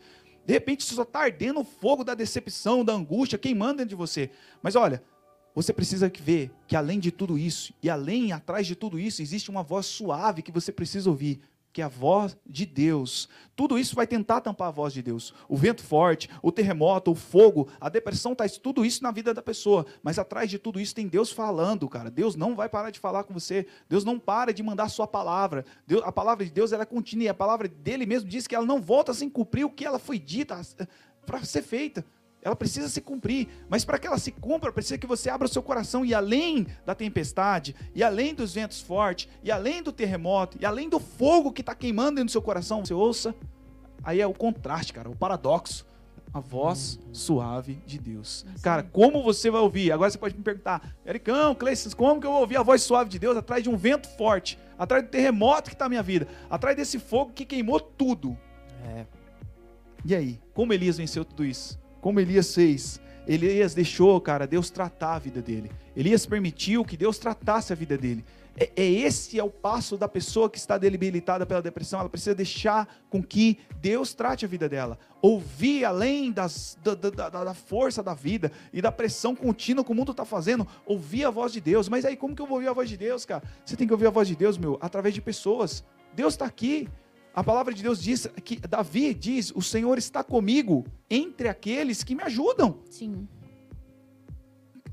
S1: De repente, você só tá ardendo o fogo da decepção, da angústia, queimando dentro de você. Mas olha, você precisa ver que além de tudo isso, e além, atrás de tudo isso, existe uma voz suave que você precisa ouvir. Que a voz de Deus. Tudo isso vai tentar tampar a voz de Deus. O vento forte, o terremoto, o fogo, a depressão, tudo isso na vida da pessoa. Mas atrás de tudo isso tem Deus falando, cara. Deus não vai parar de falar com você. Deus não para de mandar sua palavra. Deus, a palavra de Deus ela é contínua. A palavra dele mesmo diz que ela não volta sem cumprir o que ela foi dita eh, para ser feita. Ela precisa se cumprir, mas para que ela se cumpra, precisa que você abra o seu coração e além da tempestade, e além dos ventos fortes, e além do terremoto, e além do fogo que está queimando dentro do seu coração, você ouça. Aí é o contraste, cara, o paradoxo. A voz suave de Deus. Cara, como você vai ouvir? Agora você pode me perguntar, Ericão, Cleiton, como que eu vou ouvir a voz suave de Deus atrás de um vento forte, atrás do terremoto que está na minha vida, atrás desse fogo que queimou tudo?
S2: É.
S1: E aí, como Elias venceu tudo isso? Como Elias fez. Elias deixou, cara, Deus tratar a vida dele. Elias permitiu que Deus tratasse a vida dele. É, é, esse é o passo da pessoa que está debilitada pela depressão. Ela precisa deixar com que Deus trate a vida dela. Ouvir além das, da, da, da, força da vida e da pressão contínua que o mundo está fazendo. Ouvir a voz de Deus. Mas aí, como que eu vou ouvir a voz de Deus, cara? Você tem que ouvir a voz de Deus, meu, através de pessoas. Deus está aqui. A palavra de Deus diz que Davi diz: "O Senhor está comigo entre aqueles que me ajudam".
S3: Sim.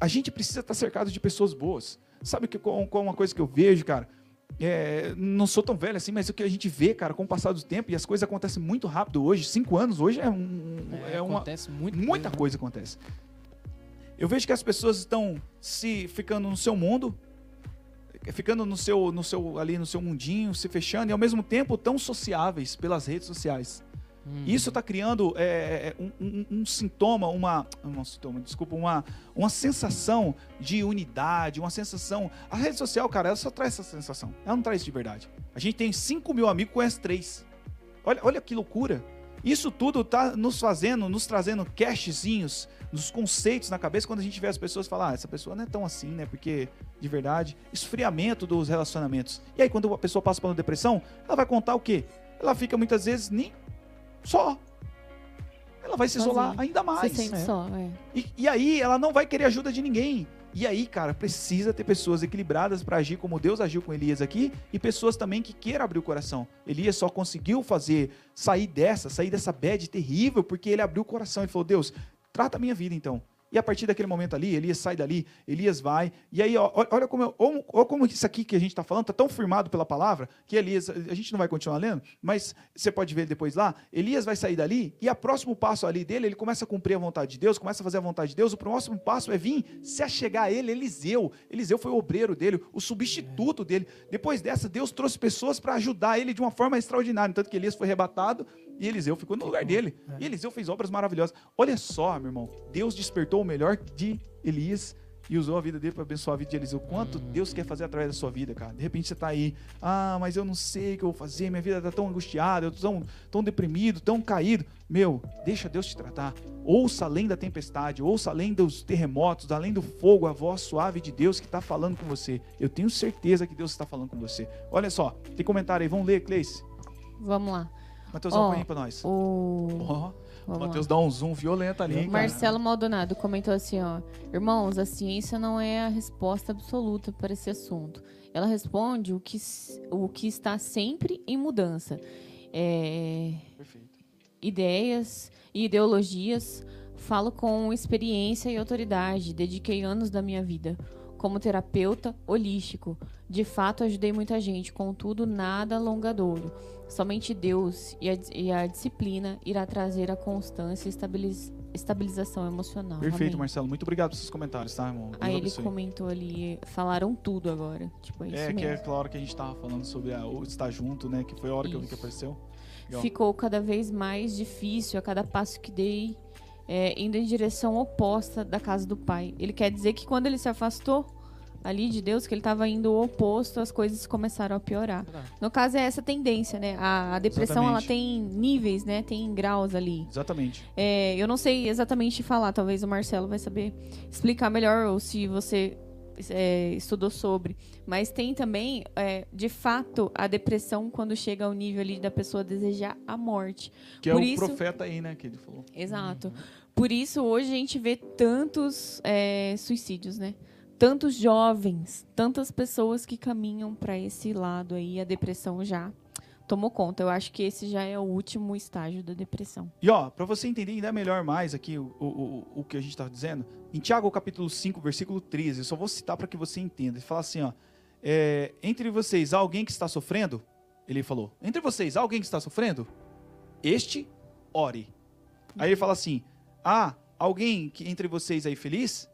S1: A gente precisa estar cercado de pessoas boas. Sabe que com, com uma coisa que eu vejo, cara, é, não sou tão velho assim, mas o que a gente vê, cara, com o passar do tempo, e as coisas acontecem muito rápido hoje, cinco anos hoje é, um,
S2: é, é uma, acontece muito
S1: muita coisa, coisa acontece. Eu vejo que as pessoas estão se ficando no seu mundo, ficando no seu, no seu, ali no seu mundinho, se fechando, e ao mesmo tempo tão sociáveis pelas redes sociais. Hum. Isso está criando é, é, é um, um, um, sintoma, uma, um sintoma, desculpa, uma, uma sensação de unidade, uma sensação. A rede social, cara, ela só traz essa sensação. Ela não traz isso de verdade. A gente tem 5 mil amigos, conhece três. Olha, olha que loucura. Isso tudo está nos fazendo, nos trazendo cashzinhos, nos conceitos na cabeça quando a gente vê as pessoas falar, ah, essa pessoa não é tão assim, né? Porque, de verdade, esfriamento dos relacionamentos. E aí, quando a pessoa passa por uma depressão, ela vai contar o quê? Ela fica muitas vezes nem só. Ela vai se isolar ainda mais.
S3: Se sente é. só, é.
S1: E, e aí, ela não vai querer ajuda de ninguém. E aí, cara, precisa ter pessoas equilibradas para agir como Deus agiu com Elias aqui e pessoas também que queiram abrir o coração. Elias só conseguiu fazer sair dessa, sair dessa bad terrível porque ele abriu o coração e falou: "Deus, trata a minha vida então. E a partir daquele momento ali, Elias sai dali, Elias vai. E aí, ó, olha como, olha como isso aqui que a gente está falando está tão firmado pela palavra que Elias, a gente não vai continuar lendo, mas você pode ver depois lá. Elias vai sair dali e o próximo passo ali dele, ele começa a cumprir a vontade de Deus, começa a fazer a vontade de Deus. O próximo passo é vir se achegar a ele, Eliseu. Eliseu foi o obreiro dele, o substituto dele. Depois dessa, Deus trouxe pessoas para ajudar ele de uma forma extraordinária. Tanto que Elias foi arrebatado e Eliseu ficou no lugar dele. E Eliseu fez obras maravilhosas. Olha só, meu irmão. Deus despertou o melhor de Elias e usou a vida dele para abençoar a vida de Eliseu. Quanto hum. Deus quer fazer através da sua vida, cara. De repente você está aí, ah, mas eu não sei o que eu vou fazer, minha vida está tão angustiada, eu estou tão, tão deprimido, tão caído. Meu, deixa Deus te tratar. Ouça além da tempestade, ouça além dos terremotos, além do fogo, a voz suave de Deus que está falando com você. Eu tenho certeza que Deus está falando com você. Olha só, tem comentário aí, vamos ler, Cleice?
S3: Vamos lá.
S1: Matheus, oh, põe aí pra nós.
S3: O...
S1: Oh, o Matheus dá um zoom violento ali. Hein,
S3: Marcelo Maldonado comentou assim, ó. Irmãos, a ciência não é a resposta absoluta para esse assunto. Ela responde o que, o que está sempre em mudança. É... Perfeito. Ideias e ideologias. Falo com experiência e autoridade. Dediquei anos da minha vida como terapeuta holístico. De fato, ajudei muita gente, contudo, nada alongadouro. Somente Deus e a, e a disciplina irá trazer a constância e estabiliz, estabilização emocional.
S1: Perfeito,
S3: Amém.
S1: Marcelo. Muito obrigado pelos seus comentários, tá, irmão?
S3: Deus Aí ele comentou ali, falaram tudo agora. Tipo, é,
S1: é que é aquela hora que a gente tava falando sobre a, o estar junto, né? Que foi a hora isso. que eu vi que apareceu.
S3: Legal. Ficou cada vez mais difícil a cada passo que dei, é, indo em direção oposta da casa do pai. Ele quer dizer que quando ele se afastou ali de Deus, que ele estava indo o oposto, as coisas começaram a piorar. No caso, é essa tendência, né? A, a depressão, exatamente. ela tem níveis, né? Tem graus ali.
S1: Exatamente.
S3: É, eu não sei exatamente falar, talvez o Marcelo vai saber explicar melhor, ou se você é, estudou sobre. Mas tem também, é, de fato, a depressão quando chega ao nível ali da pessoa desejar a morte.
S1: Que é Por é o isso... profeta aí, né? Que ele falou.
S3: Exato. Uhum. Por isso, hoje a gente vê tantos é, suicídios, né? tantos jovens, tantas pessoas que caminham para esse lado aí, a depressão já tomou conta. Eu acho que esse já é o último estágio da depressão.
S1: E ó, pra você entender ainda melhor mais aqui o, o, o, o que a gente tá dizendo, em Tiago capítulo 5, versículo 13, eu só vou citar para que você entenda. Ele fala assim, ó, é, entre vocês alguém que está sofrendo? Ele falou, entre vocês alguém que está sofrendo? Este, ore. Aí ele fala assim, há alguém que entre vocês aí feliz?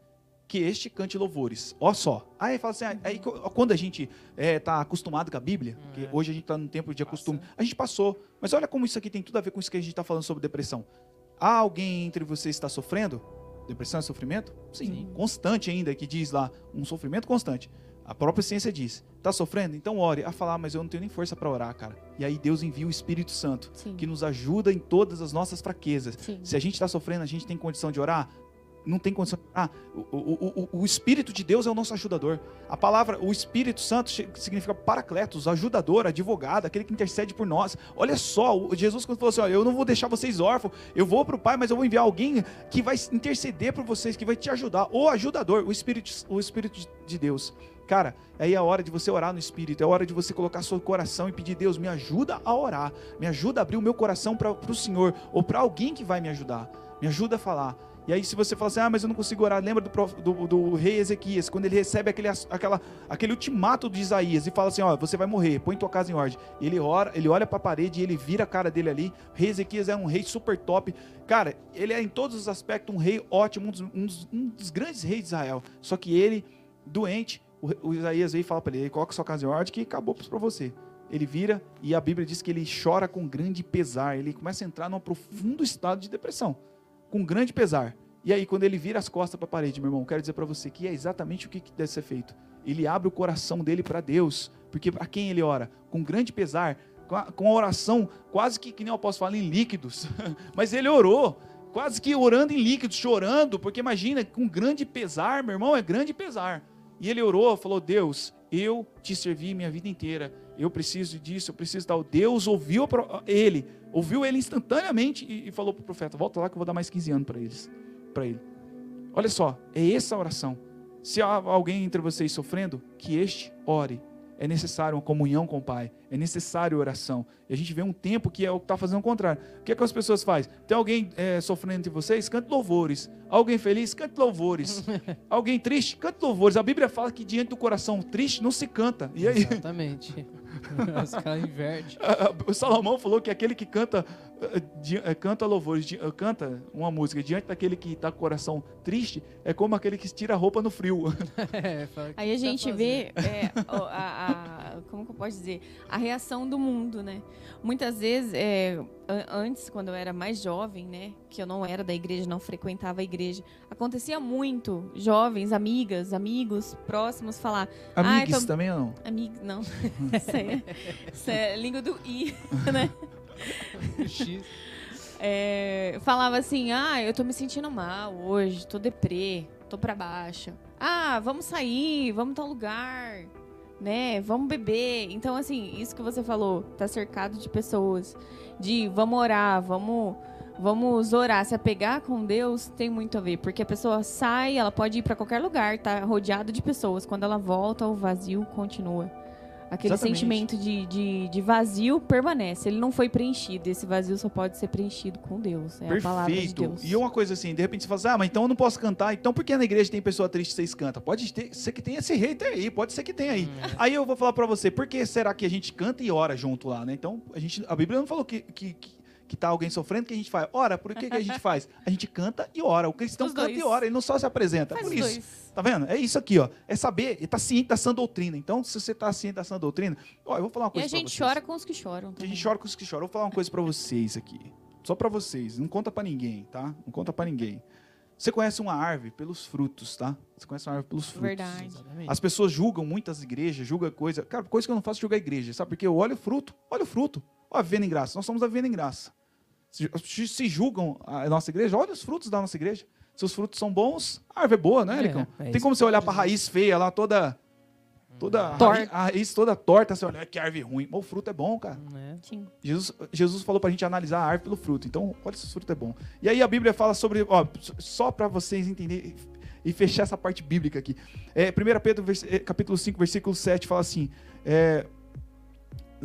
S1: Que este cante louvores. Ó só. Aí fala assim, ah, aí, quando a gente é, tá acostumado com a Bíblia, porque hoje a gente tá num tempo de costume, a gente passou. Mas olha como isso aqui tem tudo a ver com isso que a gente está falando sobre depressão. Há alguém entre vocês que está sofrendo? Depressão é sofrimento? Sim,
S2: Sim.
S1: constante ainda, que diz lá, um sofrimento constante. A própria ciência diz, tá sofrendo? Então ore. A falar, mas eu não tenho nem força para orar, cara. E aí Deus envia o Espírito Santo,
S3: Sim.
S1: que nos ajuda em todas as nossas fraquezas.
S3: Sim.
S1: Se a gente está sofrendo, a gente tem condição de orar? Não tem condição orar. O, o, o, o Espírito de Deus é o nosso ajudador. A palavra, o Espírito Santo significa paracletos, ajudador, advogado, aquele que intercede por nós. Olha só, o- Jesus quando falou assim, ó, eu não vou deixar vocês órfãos, eu vou para o Pai, mas eu vou enviar alguém que vai interceder por vocês, que vai te ajudar. O ajudador, o Espírito, o Espírito de Deus. Cara, aí é a hora de você orar no Espírito, é a hora de você colocar seu coração e pedir, Deus, me ajuda a orar, me ajuda a abrir o meu coração para o Senhor, ou para alguém que vai me ajudar, me ajuda a falar. E aí, se você fala assim, ah, mas eu não consigo orar, lembra do, do, do rei Ezequias, quando ele recebe aquele, aquela, aquele ultimato de Isaías e fala assim: ó, você vai morrer, põe tua casa em ordem. Ele ora, ele olha para a parede e ele vira a cara dele ali. Rei Ezequias é um rei super top. Cara, ele é em todos os aspectos um rei ótimo, um dos, um dos- um dos grandes reis de Israel. Só que ele, doente, o, o Isaías veio e fala para ele: coloca sua casa em ordem que acabou para você. Ele vira e a Bíblia diz que ele chora com grande pesar. Ele começa a entrar num profundo estado de depressão, com grande pesar. E aí, quando ele vira as costas para a parede, meu irmão, quero dizer para você que é exatamente o que que deve ser feito. Ele abre o coração dele para Deus, porque para quem ele ora? Com grande pesar, com a, com a oração quase que, que nem eu posso falar em líquidos, *laughs* mas ele orou, quase que orando em líquidos, chorando, porque imagina, com grande pesar, meu irmão, é grande pesar. E ele orou, falou: Deus, eu te servi minha vida inteira, eu preciso disso, eu preciso tal. Deus ouviu ele, ouviu ele instantaneamente e, e falou para o profeta: Volta lá que eu vou dar mais 15 anos para eles, para ele. Olha só, é essa a oração. Se há alguém entre vocês sofrendo, que este ore. É necessário uma comunhão com o Pai, é necessário oração. E a gente vê um tempo que é o que está fazendo o contrário. O que, é que as pessoas fazem? Tem alguém é, sofrendo entre vocês? Cante louvores. Alguém feliz? Cante louvores. *laughs* alguém triste? Cante louvores. A Bíblia fala que diante do coração triste não se canta. E aí,
S2: Exatamente. *laughs* Os caras invertem. *laughs*
S1: Salomão falou que aquele que canta, canta louvores, di- eh, canta uma música diante daquele que está com o coração triste, é como aquele que tira a roupa no frio. *laughs*
S2: É, fala, "O que
S3: Aí a
S2: tá
S3: gente
S2: fazendo?"
S3: vê é, a, a- como que eu posso dizer a reação do mundo, né? Muitas vezes, é, an- antes quando eu era mais jovem, né, que eu não era da igreja, não frequentava a igreja, acontecia muito jovens, amigas, amigos próximos falar, Ai,
S1: Amigos
S3: tô-
S1: também ou não?
S3: amigo, não, *laughs* isso é, isso é língua do i, *laughs* né?
S2: X.
S3: É, falava assim: ah, eu tô me sentindo mal hoje, tô deprê, tô pra baixo. Ah, vamos sair, vamos tal lugar, né? Vamos beber. Então, assim, isso que você falou, tá cercado de pessoas, de vamos orar, vamos. Vamos orar, se apegar com Deus tem muito a ver, porque a pessoa sai, ela pode ir pra qualquer lugar, tá rodeado de pessoas. Quando ela volta, o vazio continua. Aquele
S1: Exatamente.
S3: sentimento de, de, de vazio permanece. Ele não foi preenchido. Esse vazio só pode ser preenchido com Deus. É a palavra de
S1: Perfeito.
S3: Deus.
S1: E uma coisa assim, de repente você fala assim, ah, mas então eu não posso cantar. Então por que na igreja tem pessoa triste e vocês cantam? Pode ter, ser que tenha esse hater aí, pode ser que tenha aí. Aí eu vou falar pra você, por que será que a gente canta e ora junto lá, né? Então, a, gente, a Bíblia não falou que, que, que, que tá alguém sofrendo, que a gente faz. Ora, por que, que a gente faz? A gente canta e ora. O cristão
S3: Os
S1: canta
S3: dois.
S1: e ora, ele não só se apresenta. É
S3: Faz
S1: por isso.
S3: dois.
S1: Tá vendo? É isso aqui, ó. É saber, e tá ciente da sã doutrina. Então, se você tá ciente da sã doutrina, ó, eu vou falar uma
S3: E
S1: coisa
S3: a
S1: pra
S3: gente
S1: vocês.
S3: chora com os que choram.
S1: A
S3: também.
S1: gente chora com os que choram. Eu vou falar uma coisa pra vocês aqui. Só pra vocês. Não conta pra ninguém, tá? Não conta pra ninguém. Você conhece uma árvore pelos frutos, tá? Você conhece uma árvore pelos frutos.
S3: Verdade.
S2: Exatamente.
S1: As pessoas julgam muitas igrejas, julgam coisa. Cara, coisa que eu não faço é julgar a igreja, sabe? Porque eu olho o fruto, olha o fruto. Ó, a Vivendo em Graça. Nós somos a Vivendo em Graça. Se, julgam a nossa igreja, olha os frutos da nossa igreja. Se os frutos são bons, a árvore é boa, né,
S2: É,
S1: Ericão?
S2: é
S1: Tem
S2: isso
S1: como você olhar pra raiz feia lá, toda. Toda.
S3: Torta.
S1: A raiz toda torta, você olha, "Ah, que árvore ruim. Mas o fruto é bom, cara.
S2: É.
S3: Sim.
S1: Jesus, Jesus falou pra gente analisar a árvore pelo fruto. Então, olha se o fruto é bom. E aí a Bíblia fala sobre, ó, só pra vocês entenderem e fechar essa parte bíblica aqui. É, 1 Pedro é, capítulo 5, versículo 7 fala assim: é,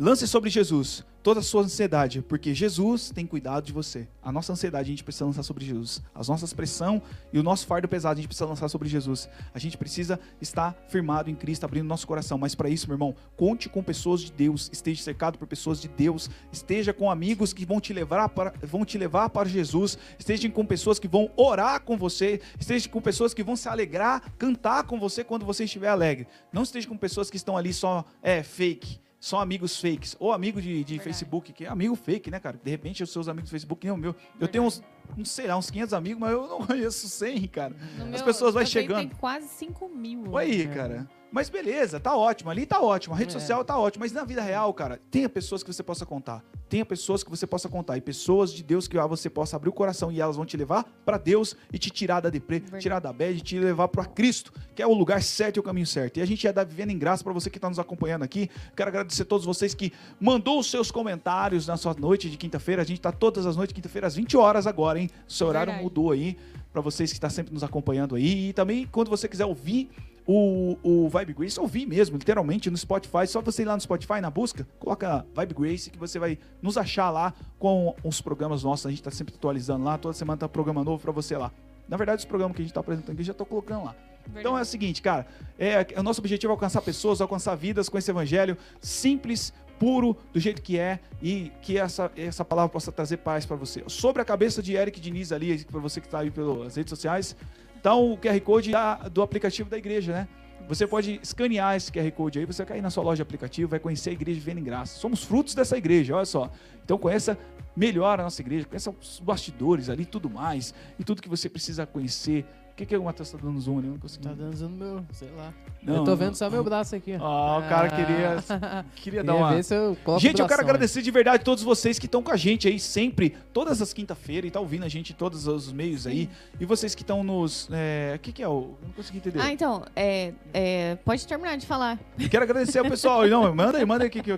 S1: Lance sobre Jesus toda a sua ansiedade, porque Jesus tem cuidado de você. A nossa ansiedade a gente precisa lançar sobre Jesus. As nossas pressão e o nosso fardo pesado a gente precisa lançar sobre Jesus. A gente precisa estar firmado em Cristo, abrindo nosso coração. Mas para isso, meu irmão, conte com pessoas de Deus, esteja cercado por pessoas de Deus, esteja com amigos que vão te levar para, vão te levar para Jesus, esteja com pessoas que vão orar com você, esteja com pessoas que vão se alegrar, cantar com você quando você estiver alegre. Não esteja com pessoas que estão ali só é fake são amigos fakes. Ou amigo de, de Facebook, que é amigo fake, né, cara? De repente, os seus amigos do Facebook nem o meu. Eu tenho uns, uns, sei lá, uns 500 amigos, mas eu não *laughs* conheço 100, cara. No As meu, pessoas vão chegando. Tem
S3: quase 5 mil.
S1: Aí, né? cara. Mas beleza, tá ótimo. Ali tá ótimo. A rede é. social tá ótima. Mas na vida real, cara, tenha pessoas que você possa contar. Tenha pessoas que você possa contar. E pessoas de Deus que você possa abrir o coração e elas vão te levar para Deus e te tirar da deprê, Verdade. tirar da bad e te levar para Cristo, que é o lugar certo e o caminho certo. E a gente ia dar vivendo em graça para você que está nos acompanhando aqui. Quero agradecer a todos vocês que mandou os seus comentários na sua noite de quinta-feira. A gente tá todas as noites de quinta-feira às 20 horas agora, hein? O seu horário Verdade. mudou aí para vocês que estão sempre nos acompanhando aí. E também, quando você quiser ouvir o, o Vibe Grace, ouvir mesmo, literalmente, no Spotify. Só você ir lá no Spotify, na busca, coloca Vibe Grace, que você vai nos achar lá com os programas nossos. A gente está sempre atualizando lá, toda semana tá um programa novo para você lá. Na verdade, os programas que a gente está apresentando aqui, já estou colocando lá. Verdade. Então é o seguinte, cara, é, é, o nosso objetivo é alcançar pessoas, alcançar vidas com esse evangelho simples, puro, do jeito que é, e que essa, essa palavra possa trazer paz para você. Sobre a cabeça de Eric Diniz ali, para você que está aí pelas redes sociais, então, o QR Code da, do aplicativo da igreja, né? Você pode escanear esse QR Code aí, você vai cair na sua loja de aplicativo, vai conhecer a igreja Vendo em Graça. Somos frutos dessa igreja, olha só. Então conheça melhor a nossa igreja, conheça os bastidores ali, tudo mais, e tudo que você precisa conhecer que, que o Matheus tá dando zoom ali? Eu não
S2: consegui. Tá dando zoom no meu, sei lá. Não, eu tô vendo só meu braço aqui.
S1: Ó, oh, o cara *laughs* queria, queria dar uma... Ver se eu gente, eu quero agradecer de verdade a todos vocês que estão com a gente aí sempre, todas as quinta-feiras, e tá ouvindo a gente em todos os meios aí. E vocês que estão nos... O é... que, que é? Eu não consegui entender.
S3: Ah, então, é, é, pode terminar de falar.
S1: Quero agradecer ao pessoal. Não, manda aí, manda aí que, que eu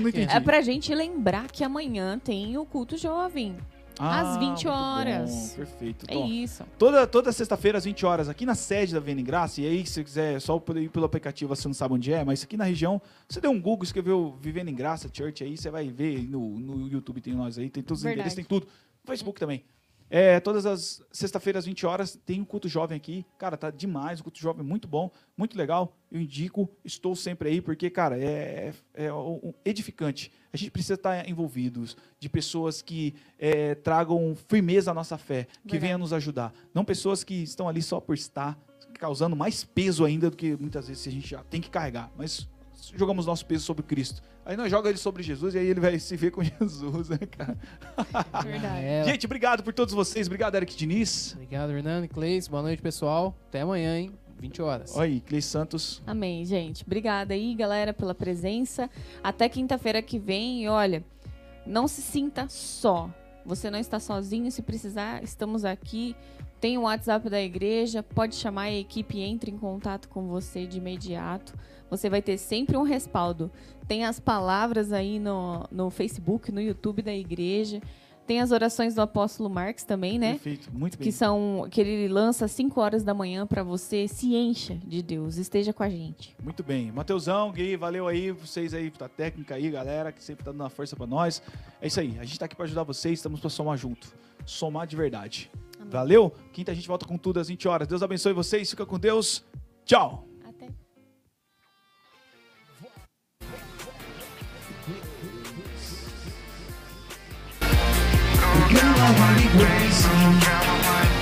S1: não entendi.
S3: É pra gente lembrar que amanhã tem o culto jovem. Ah, às 20 horas.
S1: Bom, perfeito.
S3: É Tom, isso.
S1: Toda, toda sexta-feira, às 20 horas, aqui na sede da Venda em Graça, e aí, se você quiser, só ir pelo aplicativo, você não sabe onde é, mas aqui na região, você deu um Google, escreveu Vivendo em Graça Church aí, você vai ver no, no YouTube tem nós aí, tem todos os Verdade. endereços, tem tudo. No Facebook também. É, todas as sexta-feiras, às 20 horas, tem um culto jovem aqui. Cara, tá demais. O culto jovem é muito bom, muito legal. Eu indico, estou sempre aí, porque, cara, é, é, é edificante. A gente precisa estar envolvidos de pessoas que é, tragam firmeza à nossa fé, que venham nos ajudar. Não pessoas que estão ali só por estar, causando mais peso ainda do que muitas vezes a gente já tem que carregar. Mas jogamos nosso peso sobre Cristo. Aí nós joga ele sobre Jesus e aí ele vai se ver com *laughs* Jesus, né, cara? Verdade. É. Gente, obrigado por todos vocês. Obrigado, Eric Diniz.
S2: Obrigado, Hernando, Cleis. Boa noite, pessoal. Até amanhã, hein? 20 horas.
S1: Oi, aí, Cleis Santos.
S3: Amém, gente. Obrigada aí, galera, pela presença. Até quinta-feira que vem. E olha, não se sinta só. Você não está sozinho. Se precisar, estamos aqui. Tem o WhatsApp da igreja. Pode chamar a equipe, entre em contato com você de imediato você vai ter sempre um respaldo. Tem as palavras aí no, no Facebook, no YouTube da igreja. Tem as orações do apóstolo Marx também, né?
S1: Perfeito, muito bem.
S3: Que são que ele lança às 5 horas da manhã para você se encha de Deus, esteja com a gente.
S1: Muito bem. Mateusão, Gui, valeu aí vocês aí da técnica aí, galera, que sempre tá dando uma força para nós. É isso aí. A gente tá aqui para ajudar vocês, estamos para somar junto. Somar de verdade. Amém. Valeu? Quinta a gente volta com tudo às 20 horas. Deus abençoe vocês. Fica com Deus. Tchau.
S5: You know how it weighs